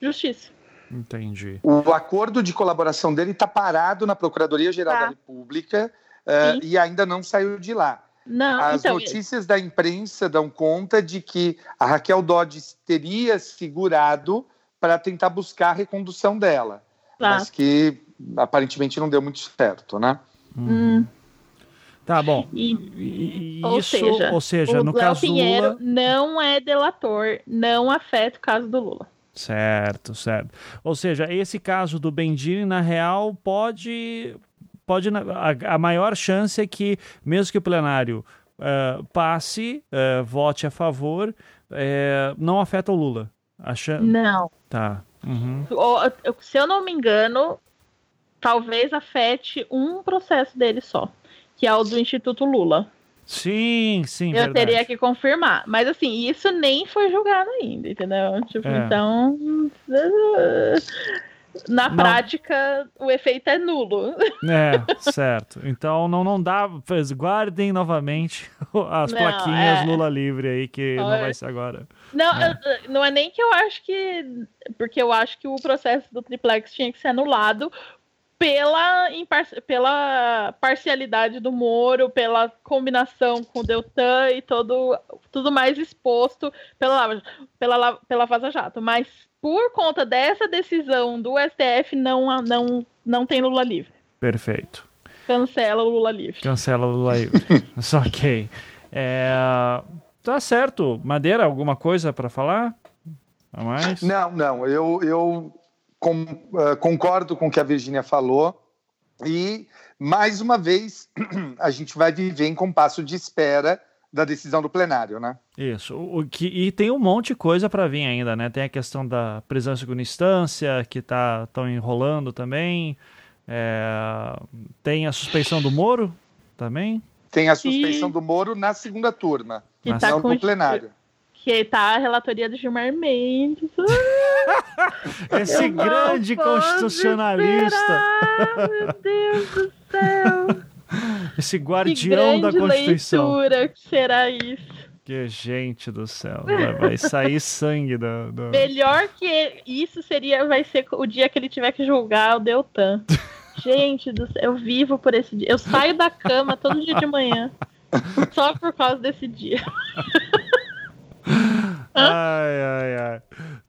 Speaker 2: justiça.
Speaker 1: Entendi.
Speaker 3: O acordo de colaboração dele está parado na Procuradoria-Geral
Speaker 2: Tá.
Speaker 3: da República
Speaker 2: Sim.
Speaker 3: e ainda não saiu de lá.
Speaker 2: Não,
Speaker 3: As
Speaker 2: então,
Speaker 3: notícias da imprensa dão conta de que a Raquel Dodge teria segurado para tentar buscar a recondução dela,
Speaker 2: tá.
Speaker 3: mas que aparentemente não deu muito certo, né?
Speaker 2: Hum,
Speaker 1: Tá bom.
Speaker 2: e,
Speaker 1: E-
Speaker 2: Ou
Speaker 1: isso,
Speaker 2: seja,
Speaker 1: ou seja,
Speaker 2: o
Speaker 1: no
Speaker 2: Léo
Speaker 1: caso
Speaker 2: Pinheiro
Speaker 1: Lula.
Speaker 2: não é delator, não afeta o caso do Lula.
Speaker 1: Certo, certo. Ou seja, esse caso do Bendini, na real, pode. pode a, a maior chance é que, mesmo que o plenário eh, passe, eh, vote a favor, eh, não afeta o Lula. A chan-
Speaker 2: Não.
Speaker 1: Tá. Uhum.
Speaker 2: Se eu não me engano, talvez afete um processo dele só, que é o do Instituto Lula.
Speaker 1: Sim, sim,
Speaker 2: Eu
Speaker 1: verdade.
Speaker 2: teria que confirmar. Mas assim, isso nem foi julgado ainda, entendeu? Tipo,
Speaker 1: É.
Speaker 2: então. Na
Speaker 1: Não.
Speaker 2: prática, o efeito é nulo.
Speaker 1: É, certo. Então não, não dá. Guardem novamente as
Speaker 2: Não,
Speaker 1: plaquinhas
Speaker 2: é.
Speaker 1: Lula livre aí, que não vai ser agora.
Speaker 2: Não,
Speaker 1: É.
Speaker 2: eu- não é nem que eu acho que. Porque eu acho que o processo do triplex tinha que ser anulado pela, impar- pela parcialidade do Moro, pela combinação com o Deltan e todo, tudo mais exposto pela, pela, La- pela Vaza Jato. Mas por conta dessa decisão do STF, não, não, não tem Lula livre.
Speaker 1: Perfeito.
Speaker 2: Cancela o Lula livre.
Speaker 1: Cancela o Lula livre. Só ok. É, tá certo. Madeira, alguma coisa para falar? A mais?
Speaker 3: Não, não, eu, eu com- eh, concordo com o que a Virgínia falou e, mais uma vez, a gente vai viver em compasso de espera da decisão do plenário, né?
Speaker 1: Isso. O, que, e tem um monte de coisa para vir ainda, né? Tem a questão da prisão em segunda instância, que tá tão enrolando também. É, tem a suspeição do Moro também.
Speaker 3: Tem a suspeição do Moro na segunda turma,
Speaker 1: Mas
Speaker 2: tá
Speaker 3: não
Speaker 2: com
Speaker 3: no plenário.
Speaker 2: Que tá a relatoria do Gilmar Mendes.
Speaker 1: Esse
Speaker 2: Eu
Speaker 1: grande constitucionalista.
Speaker 2: esperar, Meu Deus do céu.
Speaker 1: Esse
Speaker 2: Que
Speaker 1: guardião da Constituição.
Speaker 2: leitura que será isso.
Speaker 1: Que gente do céu, vai, vai sair sangue do, do,
Speaker 2: Melhor que isso seria, vai ser o dia que ele tiver que julgar o Deltan. gente do céu, eu vivo por esse dia. Eu saio da cama todo dia de manhã. Só por causa desse dia.
Speaker 1: ai, ai, ai.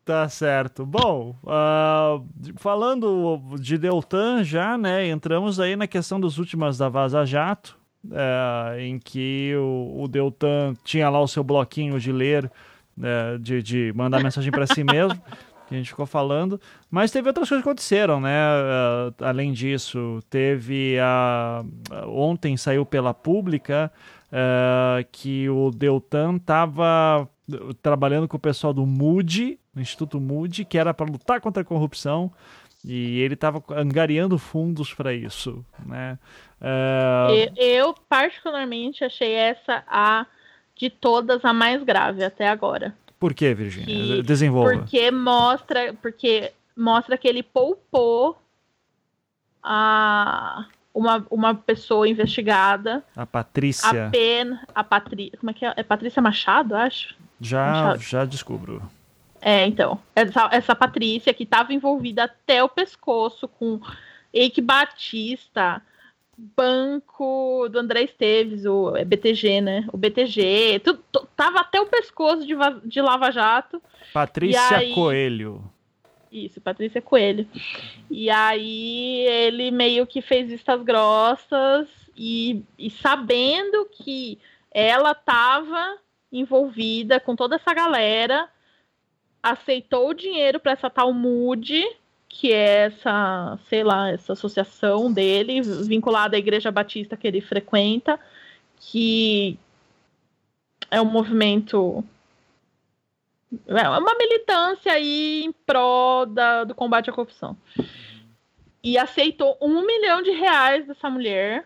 Speaker 1: Tá certo. Bom, uh, falando de Deltan já, né? Entramos aí na questão das últimas da Vaza Jato é, em que o, o, Deltan tinha lá o seu bloquinho de ler, é, de, de mandar mensagem para si mesmo, que a gente ficou falando, mas teve outras coisas que aconteceram, né? Uh, além disso, teve a. Ontem saiu pela pública uh, que o Deltan estava trabalhando com o pessoal do MUD, no Instituto MUD, que era para lutar contra a corrupção. E ele estava angariando fundos para isso, né?
Speaker 2: Uh... Eu, particularmente, achei essa a de todas a mais grave até agora.
Speaker 1: Por que, Virginia? Desenvolva.
Speaker 2: Porque mostra, porque mostra que ele poupou a uma, uma pessoa investigada.
Speaker 1: A Patrícia.
Speaker 2: Apenas a Patrícia, como é que é? É Patrícia Machado, acho.
Speaker 1: Já, já descubro.
Speaker 2: É, então, essa, essa Patrícia que estava envolvida até o pescoço com Eike Batista, banco do André Esteves, o BTG, né? O BTG, tudo, tava até o pescoço de, de Lava Jato.
Speaker 1: Patrícia aí, Coelho.
Speaker 2: Isso, Patrícia Coelho. E aí ele meio que fez vistas grossas e, e sabendo que ela tava envolvida com toda essa galera, aceitou o dinheiro para essa tal Moody que é essa, sei lá, essa associação dele, vinculada à Igreja Batista que ele frequenta, que é um movimento. É uma militância aí em prol da, do combate à corrupção. E aceitou um milhão de reais dessa mulher.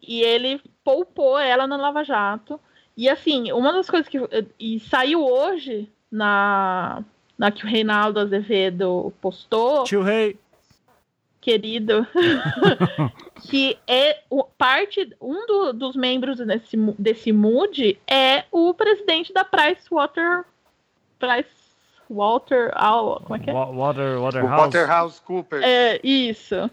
Speaker 2: E ele poupou ela na Lava Jato. E assim, uma das coisas que. E saiu hoje na na que o Reinaldo Azevedo postou.
Speaker 1: Tio Rei.
Speaker 2: Querido. que é o, parte. Um do, dos membros desse, desse MUD é o presidente da Price Water. Price Walter. Como é que é?
Speaker 1: Water,
Speaker 3: Waterhouse. Waterhouse Cooper.
Speaker 2: É, isso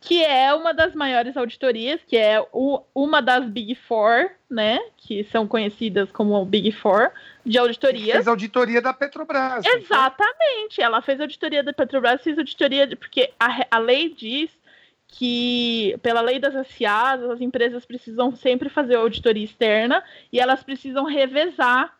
Speaker 2: que é uma das maiores auditorias, que é o, uma das Big Four, né? Que são conhecidas como Big Four de auditoria.
Speaker 3: Fez auditoria da Petrobras.
Speaker 2: Exatamente. Ela fez auditoria da Petrobras, fez auditoria de, porque a, a lei diz que, pela lei das SAs, as empresas precisam sempre fazer auditoria externa e elas precisam revezar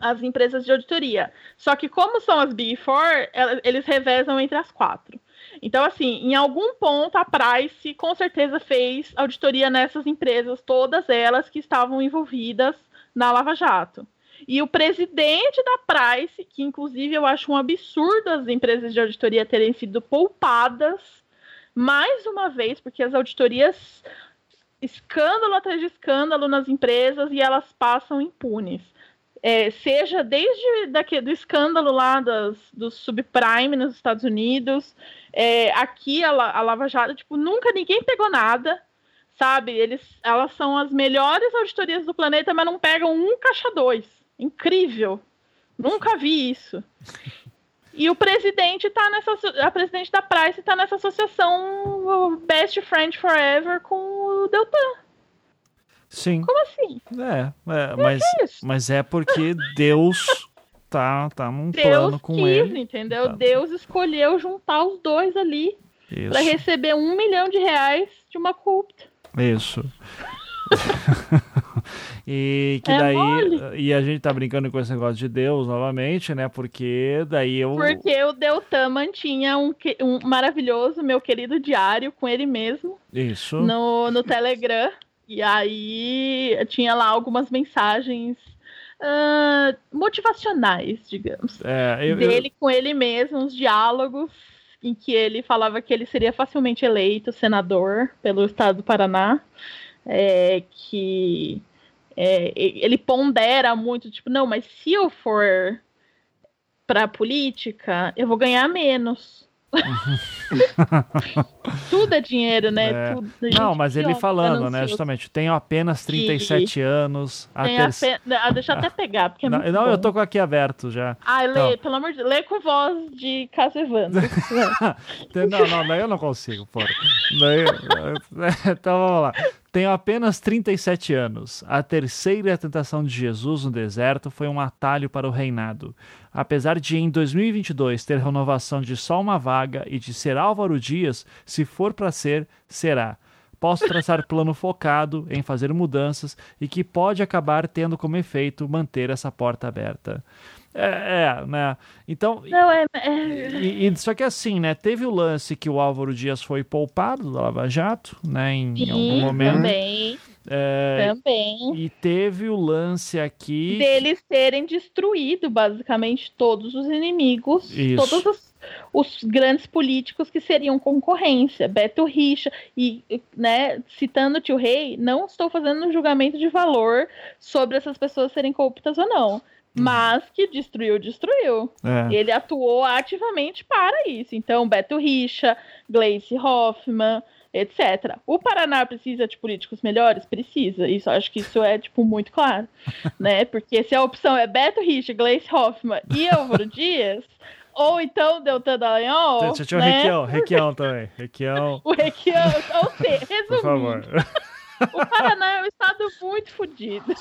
Speaker 2: as empresas de auditoria. Só que como são as Big Four, eles revezam entre as quatro. Então, assim, em algum ponto a Price com certeza fez auditoria nessas empresas, todas elas que estavam envolvidas na Lava Jato. E o presidente da Price, que inclusive eu acho um absurdo as empresas de auditoria terem sido poupadas, mais uma vez, porque as auditorias escândalo atrás de escândalo nas empresas e elas passam impunes. É, seja desde daqui, do escândalo lá das, do subprime nos Estados Unidos, é, aqui a, a Lava Jato, tipo, nunca ninguém pegou nada, sabe? Eles, elas são as melhores auditorias do planeta, mas não pegam um caixa dois. Incrível. Nunca vi isso. E o presidente tá nessa. A presidente da Price tá nessa associação Best Friend Forever com o Deltan.
Speaker 1: Sim.
Speaker 2: Como assim?
Speaker 1: É, é mas, é mas é porque Deus tá, tá num Deus plano com
Speaker 2: quis,
Speaker 1: ele.
Speaker 2: entendeu? Tá. Deus escolheu juntar os dois ali para receber um milhão de reais de uma culpa.
Speaker 1: Isso. e que é daí mole. e a gente tá brincando com esse negócio de Deus novamente, né? Porque daí eu
Speaker 2: Porque o Deltan mantinha um, um maravilhoso meu querido diário com ele mesmo.
Speaker 1: Isso.
Speaker 2: No, no Telegram. E aí tinha lá algumas mensagens uh, motivacionais, digamos.
Speaker 1: É, eu,
Speaker 2: dele
Speaker 1: eu...
Speaker 2: com ele mesmo, uns diálogos em que ele falava que ele seria facilmente eleito senador pelo estado do Paraná, é, que é, ele pondera muito, tipo, não, mas se eu for para a política, eu vou ganhar menos. Tudo é dinheiro, né?
Speaker 1: É.
Speaker 2: Tudo,
Speaker 1: Não, mas ele falando, né? Justamente, tenho apenas 37 anos. A
Speaker 2: ape- Ah, deixa eu até pegar, porque é
Speaker 1: Não, não, eu tô com aqui aberto já.
Speaker 2: Ai, lê,
Speaker 1: Não.
Speaker 2: pelo amor de Deus, lê com voz de Caso Evandro.
Speaker 1: Tem- Não, não, daí eu não consigo, porra. Então vamos lá. Tenho apenas 37 anos. A terceira tentação de Jesus no deserto foi um atalho para o reinado. Apesar de em 2022 ter renovação de só uma vaga e de ser Álvaro Dias, se for para ser, será. Posso traçar plano focado em fazer mudanças e que pode acabar tendo como efeito manter essa porta aberta. É, é, né? Então,
Speaker 2: Não, é. é-
Speaker 1: e, e- só que assim, né? Teve o lance que o Álvaro Dias foi poupado da Lava Jato, né? Em, em algum
Speaker 2: Sim,
Speaker 1: momento.
Speaker 2: também.
Speaker 1: É,
Speaker 2: Também.
Speaker 1: e teve o lance aqui.
Speaker 2: Deles terem destruído, basicamente, todos os inimigos,
Speaker 1: Isso.
Speaker 2: todos os, os grandes políticos que seriam concorrência. Beto Richa. E, né, citando o tio Rei, não estou fazendo um julgamento de valor sobre essas pessoas serem corruptas ou não. Mas que destruiu, destruiu.
Speaker 1: É,
Speaker 2: Ele atuou ativamente para isso. Então, Beto Richa, Gleice Hoffmann, etc. O Paraná precisa de políticos melhores? Precisa. Isso acho que isso é tipo muito claro, né? Porque se a opção é Beto Richa, Gleice Hoffmann e Álvaro Dias, ou então Deltan Dallagnol,
Speaker 1: Tinha, tinha o
Speaker 2: né?
Speaker 1: Requião, Requião também. Requião,
Speaker 2: O Requião, ou seja,
Speaker 1: por favor.
Speaker 2: O Paraná é um estado muito fodido.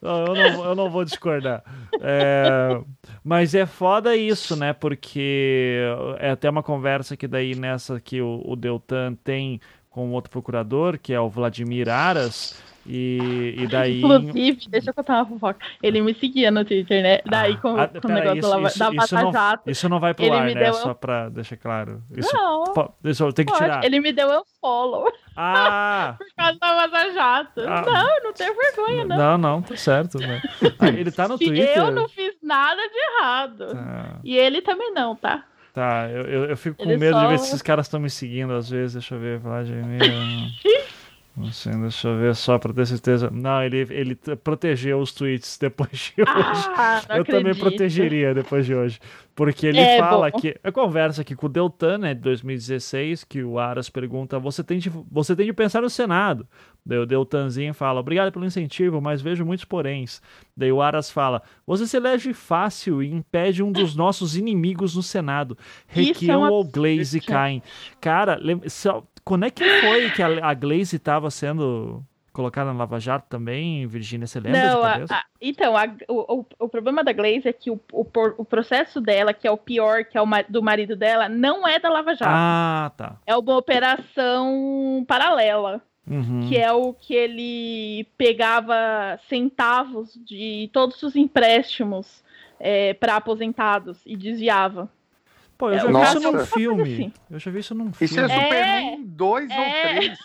Speaker 1: Eu, não, vou- eu não vou discordar. É, mas é foda isso, né? Porque é até uma conversa que daí nessa que o, o Deltan tem com outro procurador, que é o Vladimir Aras, e, e daí...
Speaker 2: Inclusive, deixa eu contar uma fofoca. Ele me seguia no Twitter, né? Daí com,
Speaker 1: Ah,
Speaker 2: com o
Speaker 1: pera,
Speaker 2: negócio
Speaker 1: isso-
Speaker 2: da
Speaker 1: isso-
Speaker 2: da
Speaker 1: isso não-
Speaker 2: Jato.
Speaker 1: Isso não vai pro ar, né?
Speaker 2: deu-
Speaker 1: Só pra deixar claro. Isso,
Speaker 2: Não,
Speaker 1: po- isso tenho que
Speaker 2: pode.
Speaker 1: tirar.
Speaker 2: Ele me deu um follow
Speaker 1: Ah!
Speaker 2: por causa da Vaza Jato.
Speaker 1: Ah.
Speaker 2: Não, não tenho vergonha, não.
Speaker 1: Não, não, tá certo, né? Ah, ele tá no Twitter.
Speaker 2: eu não fiz nada de errado.
Speaker 1: Tá,
Speaker 2: E ele também não, tá?
Speaker 1: tá. Eu, eu, eu fico com
Speaker 2: Ele
Speaker 1: medo de ver
Speaker 2: só-
Speaker 1: se esses caras estão me seguindo às vezes. Deixa eu ver, Vladimir. Não sei, deixa eu ver só pra ter certeza. Não, ele, ele protegeu os tweets depois de hoje.
Speaker 2: Ah,
Speaker 1: eu também
Speaker 2: acredito.
Speaker 1: protegeria depois de hoje. Porque ele
Speaker 2: É,
Speaker 1: fala
Speaker 2: bom.
Speaker 1: que. A conversa aqui com o Deltan, né, de 2016, que o Aras pergunta: você tem, de, você tem de pensar no Senado? Daí o Deltanzinho fala: obrigado pelo incentivo, mas vejo muitos poréns. Daí o Aras fala: você se elege fácil e impede um dos nossos inimigos no Senado.
Speaker 2: Isso é um
Speaker 1: Requião ou. Glaze caem. Cara, lem- só- quando é que foi que a, a Glaze estava sendo colocada na Lava Jato também, Virgínia? Você lembra
Speaker 2: Não,
Speaker 1: de
Speaker 2: a- a- então, o, o, o problema da Glaze é que o, o, o processo dela, que é o pior, que é o do marido dela, não é da Lava Jato.
Speaker 1: Ah, tá.
Speaker 2: É uma operação paralela.
Speaker 1: Uhum.
Speaker 2: que é o que ele pegava centavos de todos os empréstimos para aposentados e desviava.
Speaker 1: Pô, eu
Speaker 2: É,
Speaker 1: já vi isso num filme.
Speaker 2: assim.
Speaker 1: Eu já vi isso num
Speaker 3: Isso é
Speaker 1: filme.
Speaker 2: É.
Speaker 3: Superman 2
Speaker 2: É.
Speaker 3: ou 3.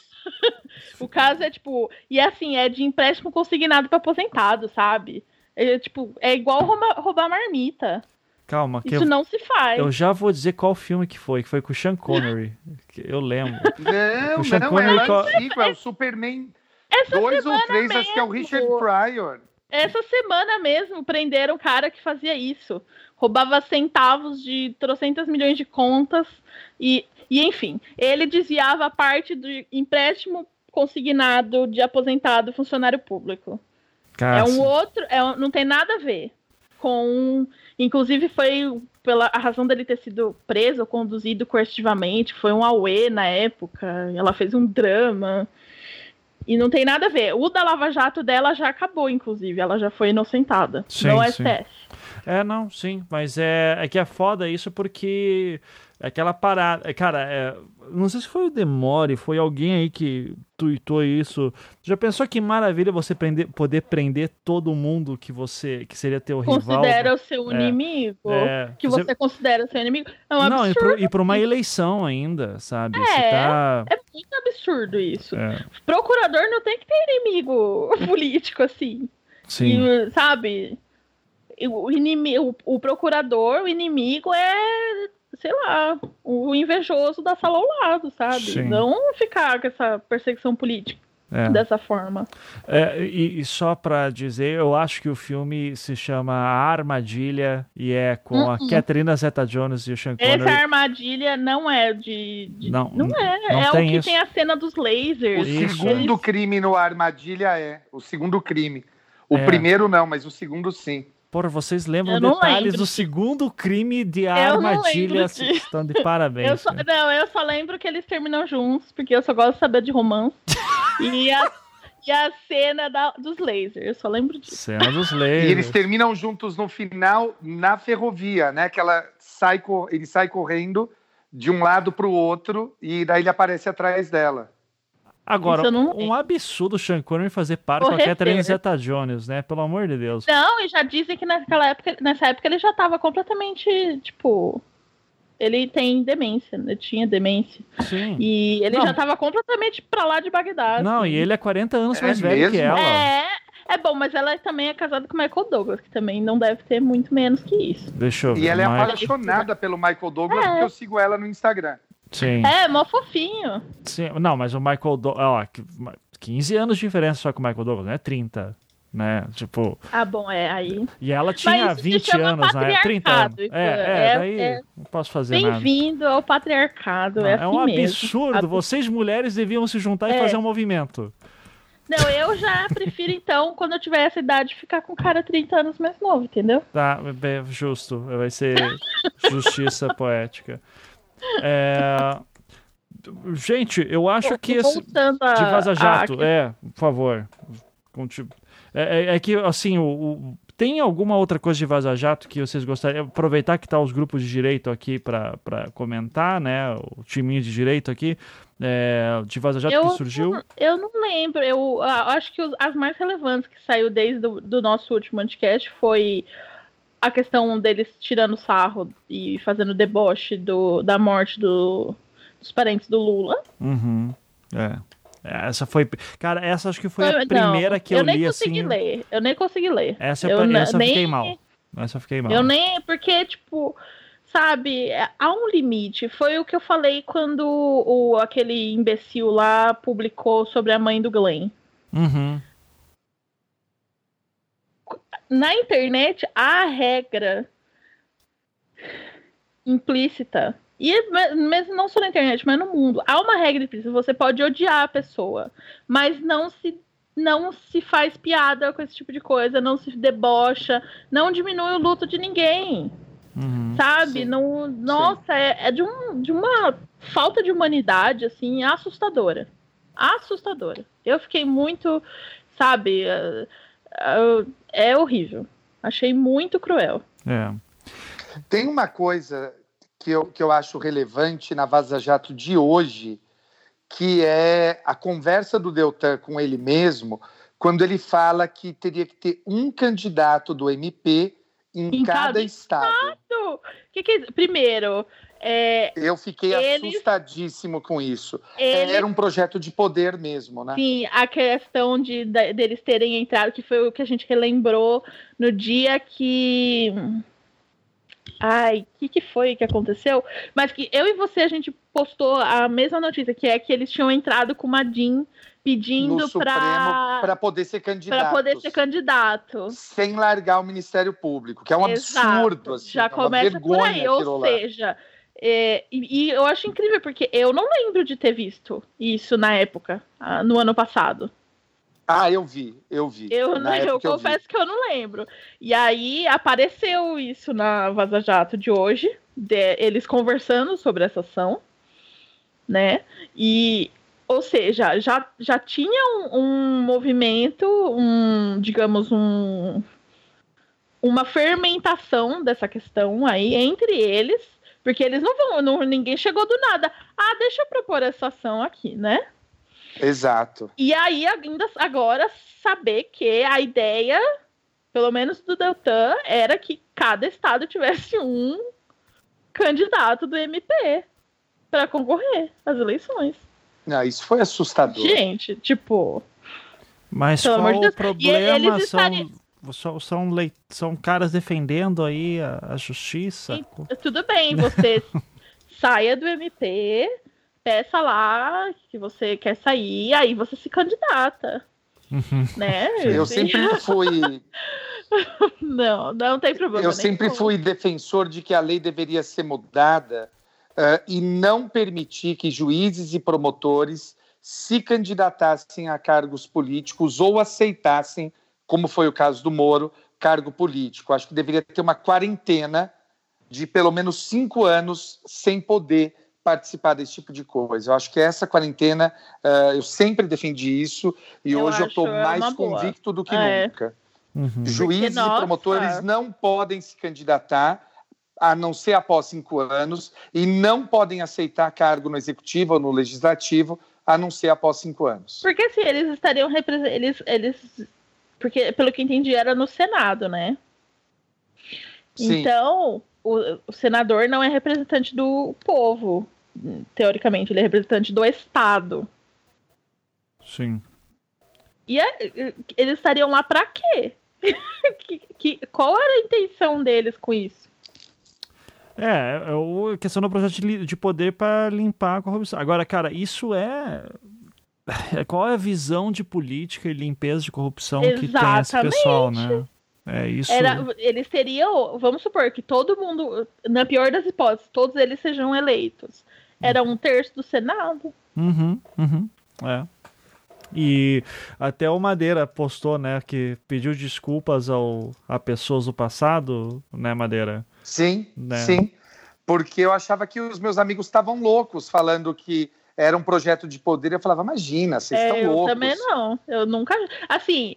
Speaker 2: O caso é tipo, e assim, é de empréstimo consignado para aposentado, sabe? É, tipo, é igual roubar, roubar marmita.
Speaker 1: Calma, que
Speaker 2: Isso
Speaker 1: eu,
Speaker 2: não se faz.
Speaker 1: eu já vou dizer qual filme que foi, que foi com o Sean Connery. que eu lembro.
Speaker 3: Não,
Speaker 1: O Sean
Speaker 3: não,
Speaker 1: Connery
Speaker 3: é
Speaker 1: co-
Speaker 3: antigo, é o Superman
Speaker 2: Essa
Speaker 3: 2 ou
Speaker 2: semana
Speaker 3: 3, acho que é o. Richard Pryor.
Speaker 2: Essa semana mesmo prenderam um cara que fazia isso. Roubava centavos de trocentas milhões de contas e, e enfim, ele desviava parte do empréstimo consignado de aposentado funcionário público. É um outro, é um- não tem nada a ver com, inclusive foi pela a razão dele ter sido preso ou conduzido coercitivamente, foi um auê na época, ela fez um drama. E não tem nada a ver. O da Lava Jato dela já acabou, inclusive. Ela já foi inocentada.
Speaker 1: Sim,
Speaker 2: não é
Speaker 1: sim.
Speaker 2: STF.
Speaker 1: É, não, sim, mas é, é que é foda isso porque aquela parada. Cara, é, não sei se foi o Demore, foi alguém aí que tuitou isso. Já pensou que maravilha você prender- poder prender todo mundo que você que seria teu rival?
Speaker 2: Considera o seu
Speaker 1: É.
Speaker 2: inimigo.
Speaker 1: É,
Speaker 2: Que
Speaker 1: você-
Speaker 2: você considera seu inimigo. É um
Speaker 1: Não, e, e pra uma eleição ainda, sabe?
Speaker 2: É.
Speaker 1: tá.
Speaker 2: É muito absurdo isso.
Speaker 1: É,
Speaker 2: Procurador não tem que ter inimigo político assim.
Speaker 1: sim.
Speaker 2: E, sabe? O, inimigo, o procurador, o inimigo é, sei lá, o invejoso da sala ao lado, sabe?
Speaker 1: Sim.
Speaker 2: Não ficar com essa perseguição política. é. dessa forma.
Speaker 1: É, e, e, só para dizer, eu acho que o filme se chama A Armadilha e é com uh -uh. a uhum. Catherine Zeta-Jones e o Sean Connery.
Speaker 2: Essa armadilha não é de... de não, não é, não é o que isso. tem a cena dos lasers.
Speaker 3: O segundo Eles... crime no Armadilha é, o segundo crime. O é. primeiro não, mas o segundo sim.
Speaker 1: Porra, vocês lembram detalhes lembro. do segundo crime de armadilha? Estão de parabéns.
Speaker 2: Eu só, não, eu só lembro que eles terminam juntos, porque eu só gosto de saber de romance. e, a, e a cena da, dos lasers, eu só lembro disso.
Speaker 1: Cena dos lasers.
Speaker 3: E eles terminam juntos no final, na ferrovia, né? Que ela sai, ele sai correndo de um lado para o outro e daí ele aparece atrás dela.
Speaker 1: Agora, um absurdo o Sean Connery fazer par com a Catherine Zeta-Jones, né? Pelo amor de Deus.
Speaker 2: Não, e já dizem que naquela época, nessa época ele já estava completamente, tipo... Ele tem demência, ele tinha demência. Sim. E ele não. já estava completamente pra lá de Bagdá.
Speaker 1: Não, assim. e ele é 40 anos é mais mesmo? velho que ela.
Speaker 2: É, é bom, mas ela também é casada com o Michael Douglas, que também não deve ter muito menos que isso.
Speaker 1: Deixa eu ver.
Speaker 3: E ela é apaixonada pelo Michael Douglas, é. porque eu sigo ela no Instagram.
Speaker 1: Sim.
Speaker 2: É, mó fofinho.
Speaker 1: Sim, não, mas o Michael Douglas. 15 anos de diferença só com o Michael Douglas, não é 30 né? Tipo.
Speaker 2: Ah, bom, é aí.
Speaker 1: E ela tinha Mas 20 anos, né? 30 anos. É, é, é, daí é, não posso fazer
Speaker 2: bem nada. Bem-vindo ao patriarcado. Não, é, assim
Speaker 1: é um
Speaker 2: mesmo.
Speaker 1: absurdo. Vocês mulheres deviam se juntar e é. fazer um movimento.
Speaker 2: Não, eu já prefiro, então, quando eu tiver essa idade, ficar com um cara 30 anos mais novo, entendeu?
Speaker 1: Tá, é justo. Vai ser justiça poética. É... Gente, eu acho que esse. De Vaza Jato, a... é, por favor. É, é, é que, assim, o, o, tem alguma outra coisa de Vaza Jato que vocês gostariam? Aproveitar que tá os grupos de direito aqui para comentar, né? O timinho de direito aqui. É, de Vaza Jato eu, que surgiu?
Speaker 2: Eu não lembro. Eu, eu acho que as mais relevantes que saiu desde o do nosso último podcast foi a questão deles tirando sarro e fazendo deboche do, da morte do, dos parentes do Lula.
Speaker 1: Uhum. É. Essa foi. Cara, essa acho que foi a primeira que eu, eu li. Eu nem
Speaker 2: consegui
Speaker 1: assim...
Speaker 2: ler. Eu nem consegui ler.
Speaker 1: Essa eu, eu essa nem... fiquei mal. Essa eu fiquei mal.
Speaker 2: Eu nem. Porque, tipo. Sabe, há um limite. Foi o que eu falei quando o, aquele imbecil lá publicou sobre a mãe do Glenn.
Speaker 1: Uhum
Speaker 2: na internet há regra implícita. E mesmo não só na internet, mas no mundo. Há uma regra implícita. Você pode odiar a pessoa, mas não se não se faz piada com esse tipo de coisa, não se debocha, não diminui o luto de ninguém.
Speaker 1: Uhum,
Speaker 2: sabe? Não, nossa, é, é, de, um, de uma falta de humanidade, assim, assustadora. Assustadora. Eu fiquei muito, sabe, uh, é horrível. Achei muito cruel.
Speaker 1: É.
Speaker 3: Tem uma coisa que eu, que eu acho relevante na Vaza Jato de hoje, que é a conversa do Deltan com ele mesmo, quando ele fala que teria que ter um candidato do MP em, em cada, cada, estado. estado.
Speaker 2: Que que, primeiro, é,
Speaker 3: eu fiquei eles, assustadíssimo com isso. Eles, Era um projeto de poder mesmo, né?
Speaker 2: Sim, a questão de, de deles terem entrado, que foi o que a gente relembrou no dia que. Ai, o que, que foi que aconteceu? Mas que eu e você a gente postou a mesma notícia, que é que eles tinham entrado com uma DIN pedindo para
Speaker 3: poder ser candidato.
Speaker 2: Para poder ser candidato.
Speaker 3: Sem largar o Ministério Público, que é um Exato. absurdo. Assim,
Speaker 2: Já
Speaker 3: é
Speaker 2: começa por aí, ou seja, lá. É, e, e, eu acho incrível, porque eu não lembro de ter visto isso na época, ah, no ano passado.
Speaker 3: Ah, eu vi, eu vi.
Speaker 2: Eu, eu confesso que eu não lembro. E aí apareceu isso na Vaza Jato de hoje, de, eles conversando sobre essa ação, né? E, ou seja, já, já tinha um, um movimento, um, digamos, um, uma fermentação dessa questão aí entre eles porque eles não vão, não, ninguém chegou do nada. Ah, deixa eu propor essa ação aqui, né?
Speaker 3: Exato.
Speaker 2: E aí, ainda agora, saber que a ideia, pelo menos do Deltan, era que cada estado tivesse um candidato do MP para concorrer às eleições.
Speaker 3: Não, isso foi assustador.
Speaker 2: Gente, tipo.
Speaker 1: Mas qual o problema? São, estariam... São, são, leit... são caras defendendo aí a, a justiça.
Speaker 2: E, tudo bem, você saia do MP, peça lá que você quer sair, aí você se candidata.
Speaker 1: Uhum.
Speaker 2: Né?
Speaker 3: Eu sempre fui.
Speaker 2: Não, não tem problema.
Speaker 3: Eu sempre
Speaker 2: nenhum.
Speaker 3: fui defensor de que a lei deveria ser mudada uh, e não permitir que juízes e promotores se candidatassem a cargos políticos ou aceitassem, como foi o caso do Moro, cargo político. Acho que deveria ter uma quarentena de pelo menos cinco anos sem poder participar desse tipo de coisa. Eu acho que essa quarentena, uh, eu sempre defendi isso e
Speaker 2: Eu
Speaker 3: hoje eu estou mais
Speaker 2: boa.
Speaker 3: convicto do que
Speaker 2: É.
Speaker 3: nunca.
Speaker 1: Uhum.
Speaker 3: Juízes
Speaker 2: nossa.
Speaker 3: e promotores não podem se candidatar a não ser após cinco anos e não podem aceitar cargo no executivo ou no legislativo a não ser após cinco anos.
Speaker 2: Porque assim, eles estariam representando. Eles, eles. Porque, pelo que eu entendi, era no Senado, né?
Speaker 3: Sim.
Speaker 2: Então, o, o senador não é representante do povo. Teoricamente, ele é representante do Estado.
Speaker 1: Sim.
Speaker 2: E é- eles estariam lá pra quê? que, que- qual era a intenção deles com isso?
Speaker 1: É, é o- a questão do projeto de, de poder para limpar a corrupção. Agora, cara, isso é. é- Qual é a visão de política e limpeza de corrupção que tem esse pessoal, né? É isso.
Speaker 2: Era, eles teriam, vamos supor que todo mundo, na pior das hipóteses, todos eles sejam eleitos. Era um terço do Senado.
Speaker 1: Uhum, uhum. É. E até o Madeira postou, né, que pediu desculpas ao, a pessoas do passado, né, Madeira?
Speaker 3: Sim,
Speaker 1: Né?
Speaker 3: sim. Porque eu achava que os meus amigos estavam loucos falando que era um projeto de poder. Eu falava, imagina, vocês
Speaker 2: É,
Speaker 3: estão
Speaker 2: eu
Speaker 3: loucos.
Speaker 2: também não. Eu nunca. Assim,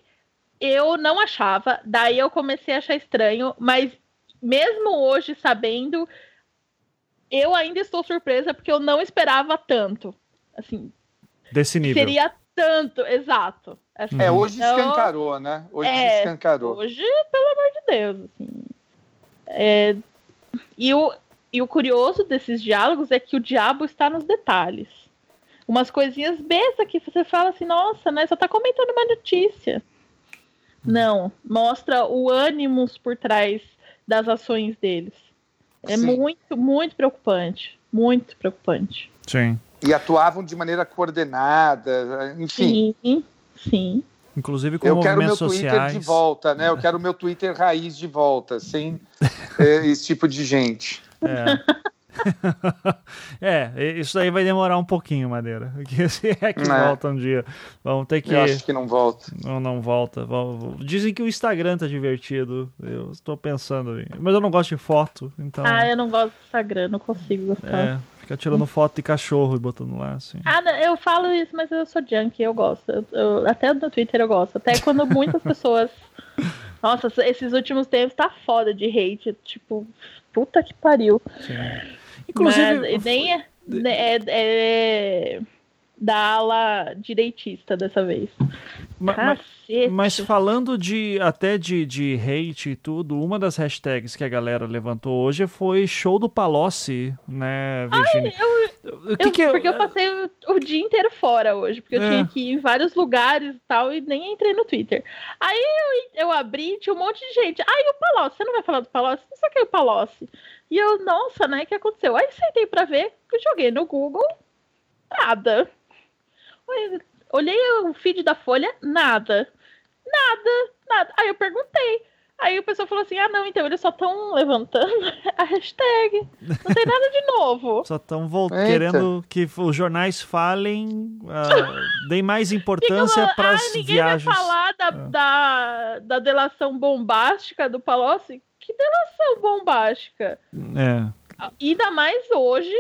Speaker 2: eu não achava, daí eu comecei a achar estranho, mas mesmo hoje sabendo, eu ainda estou surpresa porque eu não esperava tanto. Assim,
Speaker 1: Desse nível.
Speaker 2: seria tanto, exato. Assim,
Speaker 3: É, hoje
Speaker 2: então,
Speaker 3: escancarou, né? Hoje
Speaker 2: É,
Speaker 3: escancarou.
Speaker 2: Hoje, pelo amor de Deus, assim. É, e, o, e o curioso desses diálogos é que o diabo está nos detalhes. Umas coisinhas bestas que você fala assim, nossa, né? Só tá comentando uma notícia. Não, mostra o ânimos por trás das ações deles. É
Speaker 3: Sim.
Speaker 2: muito, muito preocupante. Muito preocupante.
Speaker 1: Sim.
Speaker 3: E atuavam de maneira coordenada, enfim.
Speaker 2: Sim, sim.
Speaker 1: Inclusive com
Speaker 3: Eu quero meu Twitter
Speaker 1: sociais.
Speaker 3: de volta, né? Eu quero meu Twitter raiz de volta, sem é, esse tipo de gente.
Speaker 1: É. é, isso aí vai demorar um pouquinho, Madeira. Que se é que
Speaker 3: É.
Speaker 1: volta um dia. Vamos ter que.
Speaker 3: Eu acho que não volta.
Speaker 1: Não, não volta. Vamos- Dizem que o Instagram tá divertido. Eu estou pensando em. Mas eu não gosto de foto, então.
Speaker 2: Ah, eu não gosto do Instagram, não consigo gostar.
Speaker 1: É, fica tirando foto de cachorro e botando lá, assim.
Speaker 2: Ah, eu falo isso, mas eu sou junk, eu gosto. Eu- eu- até no Twitter eu gosto. Até quando muitas pessoas. Nossa, esses últimos tempos tá foda de hate. Tipo, puta que pariu.
Speaker 1: Sim. Inclusive.
Speaker 2: Mas nem é, é, é da ala direitista dessa vez.
Speaker 1: ma- ma-
Speaker 2: Cacete.
Speaker 1: Mas falando de até de, de hate e tudo, uma das hashtags que a galera levantou hoje foi show do Palocci, né, Virginia? o que
Speaker 2: Eu-
Speaker 1: que é-
Speaker 2: porque eu passei o, o dia inteiro fora hoje, porque eu
Speaker 1: É.
Speaker 2: tinha que ir em vários lugares e tal, e nem entrei no Twitter. Aí eu, eu abri, tinha um monte de gente. Aí o Palocci, você não vai falar do Palocci? Não sei o que é o Palocci. E eu, nossa, né, o que aconteceu? Aí sentei pra ver, joguei no Google, nada. Olhei- o feed da Folha, nada. Nada, nada. Aí eu perguntei. Aí o pessoal falou assim: ah, não, então eles só estão levantando a hashtag. Não tem nada de novo.
Speaker 1: Só estão querendo que os jornais falem, ah, deem mais importância para as
Speaker 2: "Ai, ninguém
Speaker 1: viagens.
Speaker 2: vai falar da, da, da delação bombástica do Palocci? Que delação bombástica?
Speaker 1: É.
Speaker 2: Ainda mais hoje,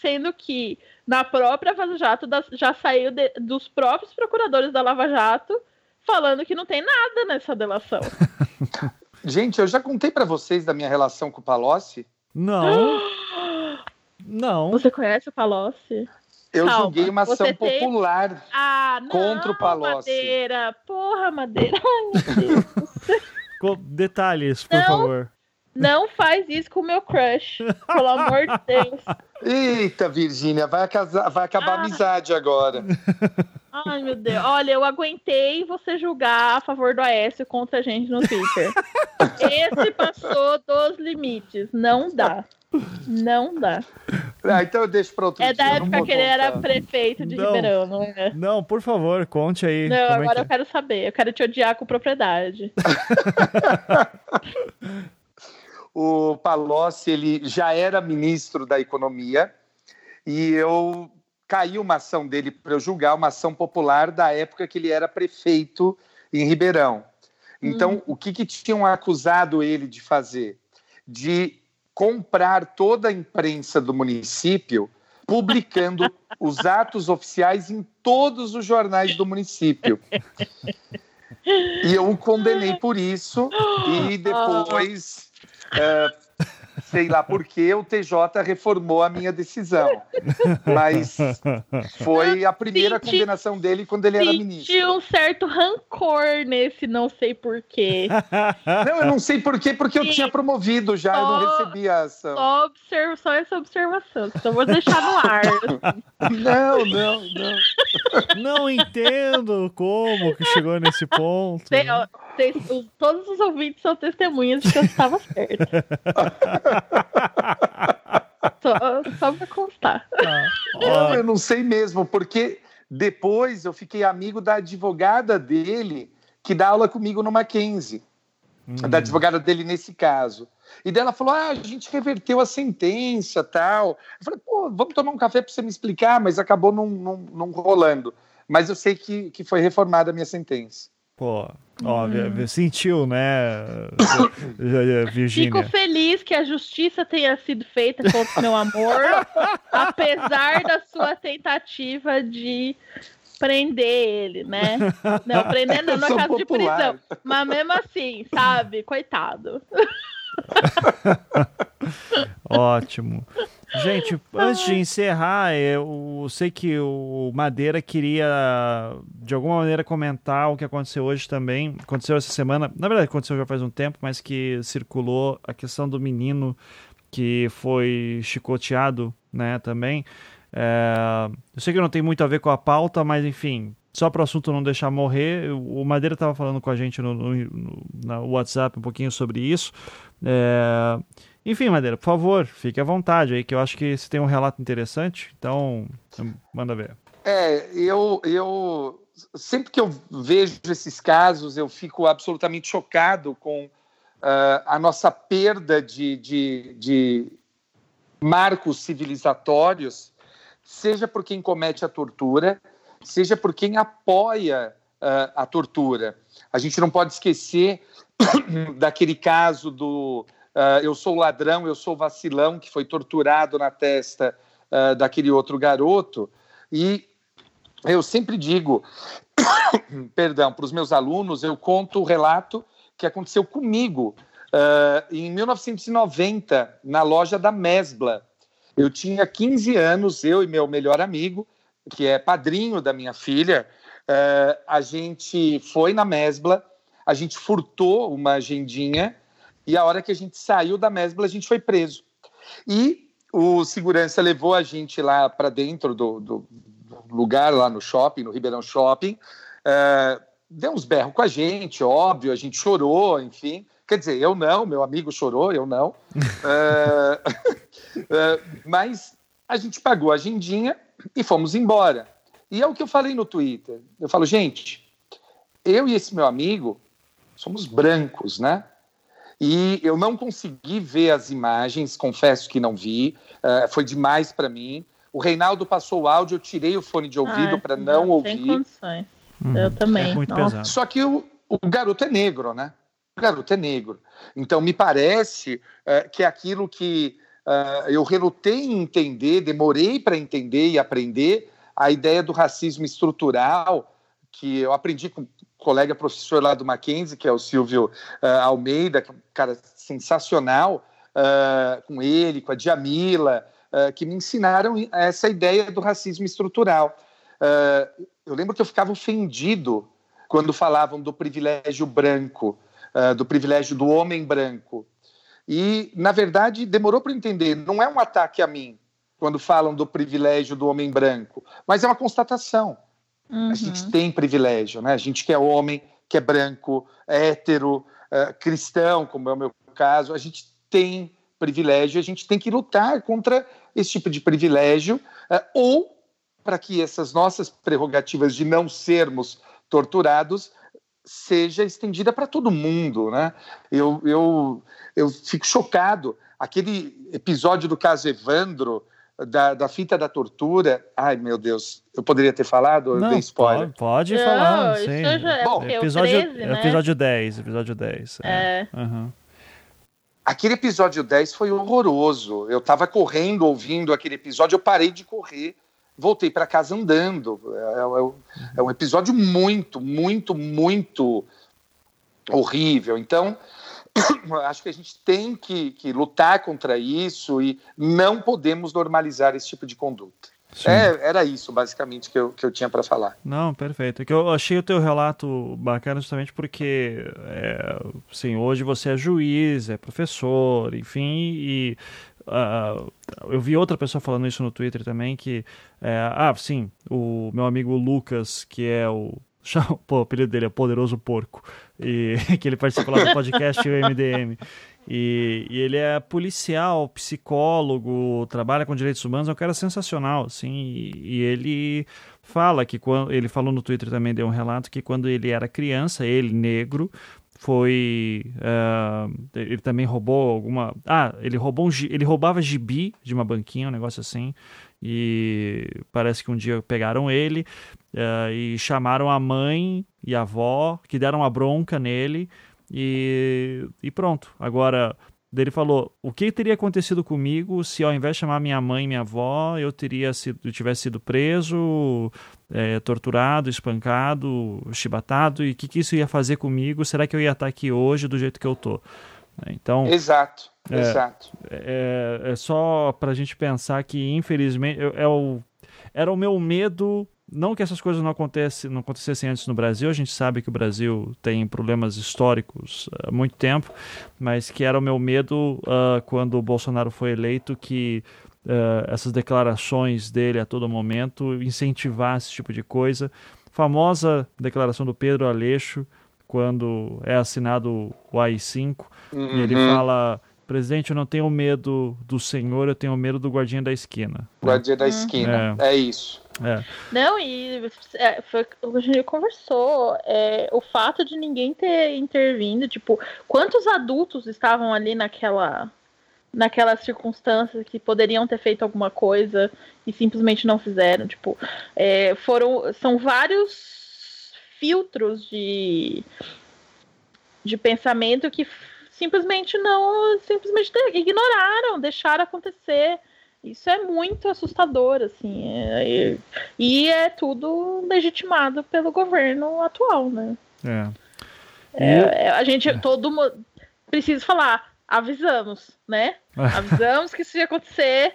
Speaker 2: sendo que na própria Vaza Jato já saiu de- dos próprios procuradores da Lava Jato falando que não tem nada nessa delação.
Speaker 3: Gente, eu já contei pra vocês da minha relação com o Palocci.
Speaker 1: Não. Não.
Speaker 2: Você conhece o Palocci?
Speaker 3: Eu
Speaker 2: Calma,
Speaker 3: julguei uma ação popular.
Speaker 2: Ah, não,
Speaker 3: Contra o Palocci.
Speaker 2: Madeira. Porra, Madeira. Ai, meu Deus.
Speaker 1: Detalhes, por
Speaker 2: Não.
Speaker 1: favor.
Speaker 2: Não faz isso com o meu crush. Pelo amor de Deus.
Speaker 3: Eita, Virgínia, vai, vai acabar a
Speaker 2: Ah.
Speaker 3: amizade agora.
Speaker 2: Ai, meu Deus. Olha, eu aguentei você julgar a favor do Aécio contra a gente no Twitter. Esse passou dos limites. Não dá. Não dá.
Speaker 3: Ah, então eu deixo para outro
Speaker 2: é
Speaker 3: dia.
Speaker 2: É da época que ele era prefeito de não, Ribeirão, não é?
Speaker 1: Não, por favor, conte aí.
Speaker 2: Não, agora é eu quero saber. Eu quero te odiar com propriedade.
Speaker 3: o Palocci, ele já era ministro da Economia e eu caiu uma ação dele para eu julgar, uma ação popular da época que ele era prefeito em Ribeirão. Então, hum. o que, que tinham acusado ele de fazer? De comprar toda a imprensa do município, publicando os atos oficiais em todos os jornais do município. E eu o condenei por isso, e depois. Uh, sei lá por que o TJ reformou a minha decisão. Mas foi a primeira senti, condenação dele quando ele era ministro.
Speaker 2: Tinha um certo rancor nesse não sei porquê.
Speaker 3: Não, eu não sei porquê, porque eu tinha promovido já, só, eu não recebia essa.
Speaker 2: Só, observa, só essa observação, só vou deixar no ar.
Speaker 3: Não, não, não.
Speaker 1: Não entendo como que chegou nesse ponto.
Speaker 2: Todos os ouvintes são testemunhas de que eu estava certa. só, só pra constar.
Speaker 3: Ah, eu não sei mesmo, porque depois eu fiquei amigo da advogada dele, que dá aula comigo no Mackenzie. Hum. Da advogada dele nesse caso. E dela falou: ah, a gente reverteu a sentença tal. Eu falei, pô, vamos tomar um café para você me explicar, mas acabou não, não, não rolando. Mas eu sei que, que foi reformada a minha sentença.
Speaker 1: Pô, ó, hum. sentiu, né, Virgínia?
Speaker 2: Fico feliz que a justiça tenha sido feita contra meu amor, apesar da sua tentativa de prender ele, né? Não, prender não, no caso popular. de prisão. Mas mesmo assim, sabe? Coitado.
Speaker 1: Ótimo. Gente, antes de encerrar, eu sei que o Madeira queria, de alguma maneira, comentar o que aconteceu hoje também. Aconteceu essa semana, na verdade, aconteceu já faz um tempo, mas que circulou a questão do menino que foi chicoteado, né, também. É, eu sei que não tem muito a ver com a pauta, mas enfim, só para o assunto não deixar morrer, o Madeira estava falando com a gente no, no, no, WhatsApp um pouquinho sobre isso. É, enfim, Madeira, por favor, fique à vontade aí, que eu acho que você tem um relato interessante, então manda ver.
Speaker 3: É, eu, eu sempre que eu vejo esses casos, eu fico absolutamente chocado com uh, a nossa perda de, de, de marcos civilizatórios, seja por quem comete a tortura, seja por quem apoia uh, a tortura. A gente não pode esquecer daquele caso do uh, eu sou ladrão, eu sou vacilão, que foi torturado na testa uh, daquele outro garoto. E eu sempre digo, perdão, para os meus alunos, eu conto o relato que aconteceu comigo uh, em 1990, na loja da Mesbla. Eu tinha 15 anos, eu e meu melhor amigo, que é padrinho da minha filha, uh, a gente foi na Mesbla, a gente furtou uma agendinha e a hora que a gente saiu da Mesbla, a gente foi preso. E o segurança levou a gente lá para dentro do, do, do, lugar, lá no shopping, no Ribeirão Shopping, uh, deu uns berros com a gente, óbvio, a gente chorou, enfim. Quer dizer, eu não, meu amigo chorou, eu não. uh, mas a gente pagou a agendinha e fomos embora. E é o que eu falei no Twitter. Eu falo, gente, eu e esse meu amigo somos brancos, né? E eu não consegui ver as imagens, confesso que não vi, uh, foi demais para mim. O Reinaldo passou o áudio, eu tirei o fone de ouvido ah, para não, não ouvir. Tem
Speaker 2: condições. Hum, eu também. É
Speaker 1: muito pesado.
Speaker 3: Só que o, o garoto é negro, né? O garoto é negro. Então, me parece uh, que é aquilo que uh, eu relutei em entender, demorei para entender e aprender a ideia do racismo estrutural, que eu aprendi com um colega professor lá do Mackenzie, que é o Silvio uh, Almeida, que é um cara sensacional, uh, com ele, com a Djamila, que me ensinaram essa ideia do racismo estrutural. eu lembro que eu ficava ofendido quando falavam do privilégio branco, do privilégio do homem branco. E, na verdade, demorou para entender. Não é um ataque a mim, quando falam do privilégio do homem branco, mas é uma constatação. Uhum. A gente tem privilégio, né? A gente que é homem, que é branco, é hétero, uh, cristão, como é o meu caso, a gente tem privilégio, a gente tem que lutar contra esse tipo de privilégio, uh, ou para que essas nossas prerrogativas de não sermos torturados seja estendida para todo mundo, né? Eu, eu, eu fico chocado. Aquele episódio do caso Evandro, da, da fita da tortura. Ai, meu Deus, eu poderia ter falado?
Speaker 1: Não,
Speaker 3: eu spoiler.
Speaker 1: Pode, pode não, falar, sim.
Speaker 2: É Bom,
Speaker 1: episódio,
Speaker 2: 13, né?
Speaker 1: episódio 10, episódio 10.
Speaker 2: É. é.
Speaker 1: Uhum.
Speaker 3: Aquele episódio 10 foi horroroso. Eu estava correndo, ouvindo aquele episódio, eu parei de correr, voltei para casa andando. É, é, é um episódio muito, muito, muito horrível. Então, acho que a gente tem que, que, lutar contra isso e não podemos normalizar esse tipo de conduta. É, era isso, basicamente, que eu, que eu tinha para falar.
Speaker 1: Não, perfeito. É que eu achei o teu relato bacana justamente porque, é, assim, hoje você é juiz, é professor, enfim, e uh, eu vi outra pessoa falando isso no Twitter também, que, é, ah, sim, o meu amigo Lucas, que é o Pô, o apelido dele é Poderoso Porco. E que ele participa lá do podcast o MDM. E, e, ele é policial, psicólogo, trabalha com direitos humanos, é um cara sensacional, assim. E, e, ele fala que quando. Ele falou no Twitter também, deu um relato que quando ele era criança, ele, negro, foi. Uh, ele também roubou alguma. Ah, ele roubou um, ele roubava gibi de uma banquinha, um negócio assim e parece que um dia pegaram ele uh, e chamaram a mãe e a avó, que deram uma bronca nele e, e pronto. Agora, ele falou: o que teria acontecido comigo se ao invés de chamar minha mãe e minha avó, eu teria sido, eu tivesse sido preso, é, torturado, espancado, chibatado, e o que, que isso ia fazer comigo? Será que eu ia estar aqui hoje do jeito que eu tô? Então,
Speaker 3: exato,
Speaker 1: é,
Speaker 3: exato.
Speaker 1: É, é só para a gente pensar que, infelizmente, é o, era o meu medo. Não que essas coisas não, acontecem, não acontecessem antes no Brasil, a gente sabe que o Brasil tem problemas históricos há muito tempo, mas que era o meu medo uh, quando o Bolsonaro foi eleito, que uh, essas declarações dele a todo momento incentivassem esse tipo de coisa. Famosa declaração do Pedro Aleixo, quando é assinado o AI-5, uhum. e ele uhum. fala: presidente, eu não tenho medo do senhor, eu tenho medo do guardinha da esquina.
Speaker 3: Guardinha da uhum. esquina, é, é isso.
Speaker 1: É.
Speaker 2: Não, e é, foi o gente conversou. É, o fato de ninguém ter intervindo, tipo, quantos adultos estavam ali naquela naquelas circunstâncias que poderiam ter feito alguma coisa e simplesmente não fizeram. Tipo, é, foram. São vários filtros de, de pensamento que simplesmente não, simplesmente ignoraram, deixaram acontecer. Isso é muito assustador, assim, é, e é tudo legitimado pelo governo atual, né?
Speaker 1: É.
Speaker 2: é, é a gente, todo mundo, precisa falar, avisamos, né? Avisamos que isso ia acontecer,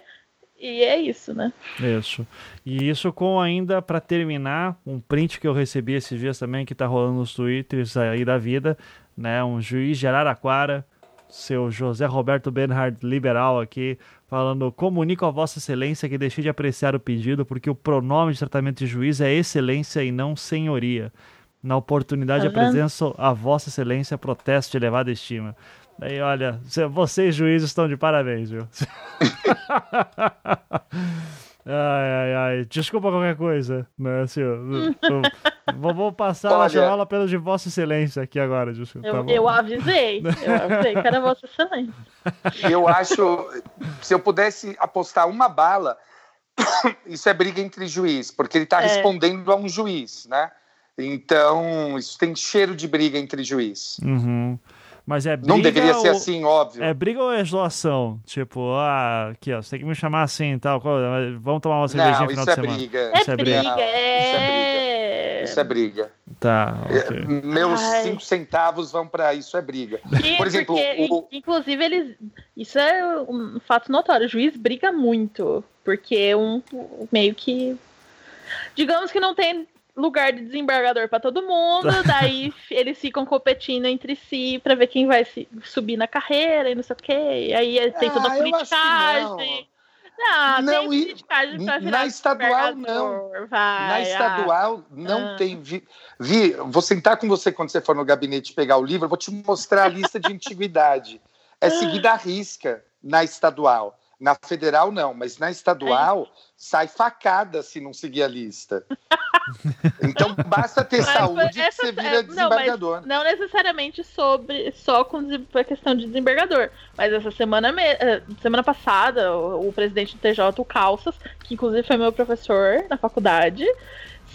Speaker 2: e é isso, né?
Speaker 1: Isso. E isso com ainda, para terminar, um print que eu recebi esses dias também, que tá rolando nos twitters aí da vida, né? Um juiz de Araraquara, seu José Roberto Bernhard Liberal aqui, falando: comunico a Vossa Excelência que deixei de apreciar o pedido porque o pronome de tratamento de juiz é excelência e não senhoria. Na oportunidade, apresento a Vossa Excelência protesto de elevada estima. Daí, olha, vocês juízes estão de parabéns, viu? ai, ai, ai. Desculpa qualquer coisa, né? Assim, vou, vou, passar olha, a chamá-la pelo de Vossa Excelência aqui agora, desculpa.
Speaker 2: Eu, tá eu avisei, eu avisei que era Vossa Excelência.
Speaker 3: Eu acho, se eu pudesse apostar uma bala, isso é briga entre juiz, porque ele está é. respondendo a um juiz, né? Então, isso tem cheiro de briga entre juiz.
Speaker 1: Uhum. Mas é briga
Speaker 3: Não deveria ser assim, óbvio.
Speaker 1: É briga ou é zoação? Tipo, ah, aqui, ó, você tem que me chamar assim e tal. Vamos tomar uma cervejinha no final de semana.
Speaker 3: Briga.
Speaker 2: É isso é briga. Não, é...
Speaker 3: Isso é briga. Isso é briga.
Speaker 1: Tá.
Speaker 3: É, okay. Meus Ai. cinco centavos vão para isso é briga.
Speaker 2: E, Por exemplo, porque, o... inclusive eles, isso é um fato notório. O juiz briga muito porque um meio que, digamos que não tem lugar de desembargador para todo mundo, daí eles ficam competindo entre si para ver quem vai se, subir na carreira e não sei o quê. E aí tem toda a ah, politicagem. Não, não, tem politicagem pra virar
Speaker 3: Na estadual, não.
Speaker 2: Vai,
Speaker 3: na estadual, ah, não ah. tem. Vi, vi, vou sentar com você quando você for no gabinete pegar o livro, eu vou te mostrar a lista de antiguidade. É seguida à risca na estadual. Na federal, não, mas na estadual é sai facada se não seguir a lista. então basta ter mas, saúde essa, que você vira desembargador.
Speaker 2: Não, não, necessariamente sobre só com a questão de desembargador. Mas essa semana, eh, semana passada, o, o presidente do TJ, o Calças, que inclusive foi meu professor na faculdade,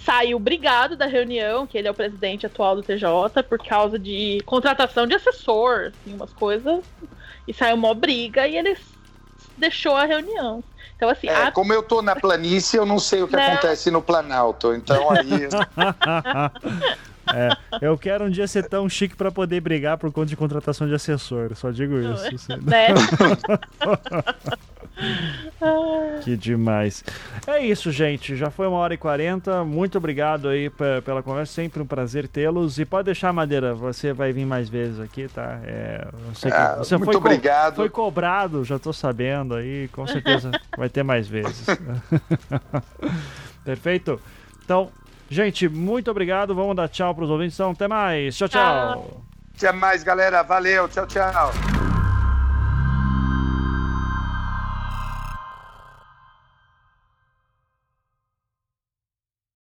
Speaker 2: saiu brigado da reunião, que ele é o presidente atual do TJ, por causa de contratação de assessor, assim, umas coisas. E saiu uma briga e ele deixou a reunião. Então, assim.
Speaker 3: É,
Speaker 2: a...
Speaker 3: Como eu tô na planície, eu não sei o que não. acontece no Planalto. Então aí.
Speaker 1: É, eu quero um dia ser tão chique para poder brigar por conta de contratação de assessor. Só digo isso. Assim. Né? que demais. É isso, gente. Já foi uma hora e quarenta. Muito obrigado aí pela conversa. Sempre um prazer tê-los. E pode deixar, Madeira, você vai vir mais vezes aqui, tá? É,
Speaker 3: ah, você muito foi obrigado.
Speaker 1: foi cobrado, já tô sabendo aí. Com certeza vai ter mais vezes. Perfeito? Então, gente, muito obrigado. Vamos dar tchau para os ouvintes. Então, até mais. Tchau, tchau.
Speaker 3: Até mais, galera. Valeu. Tchau, tchau.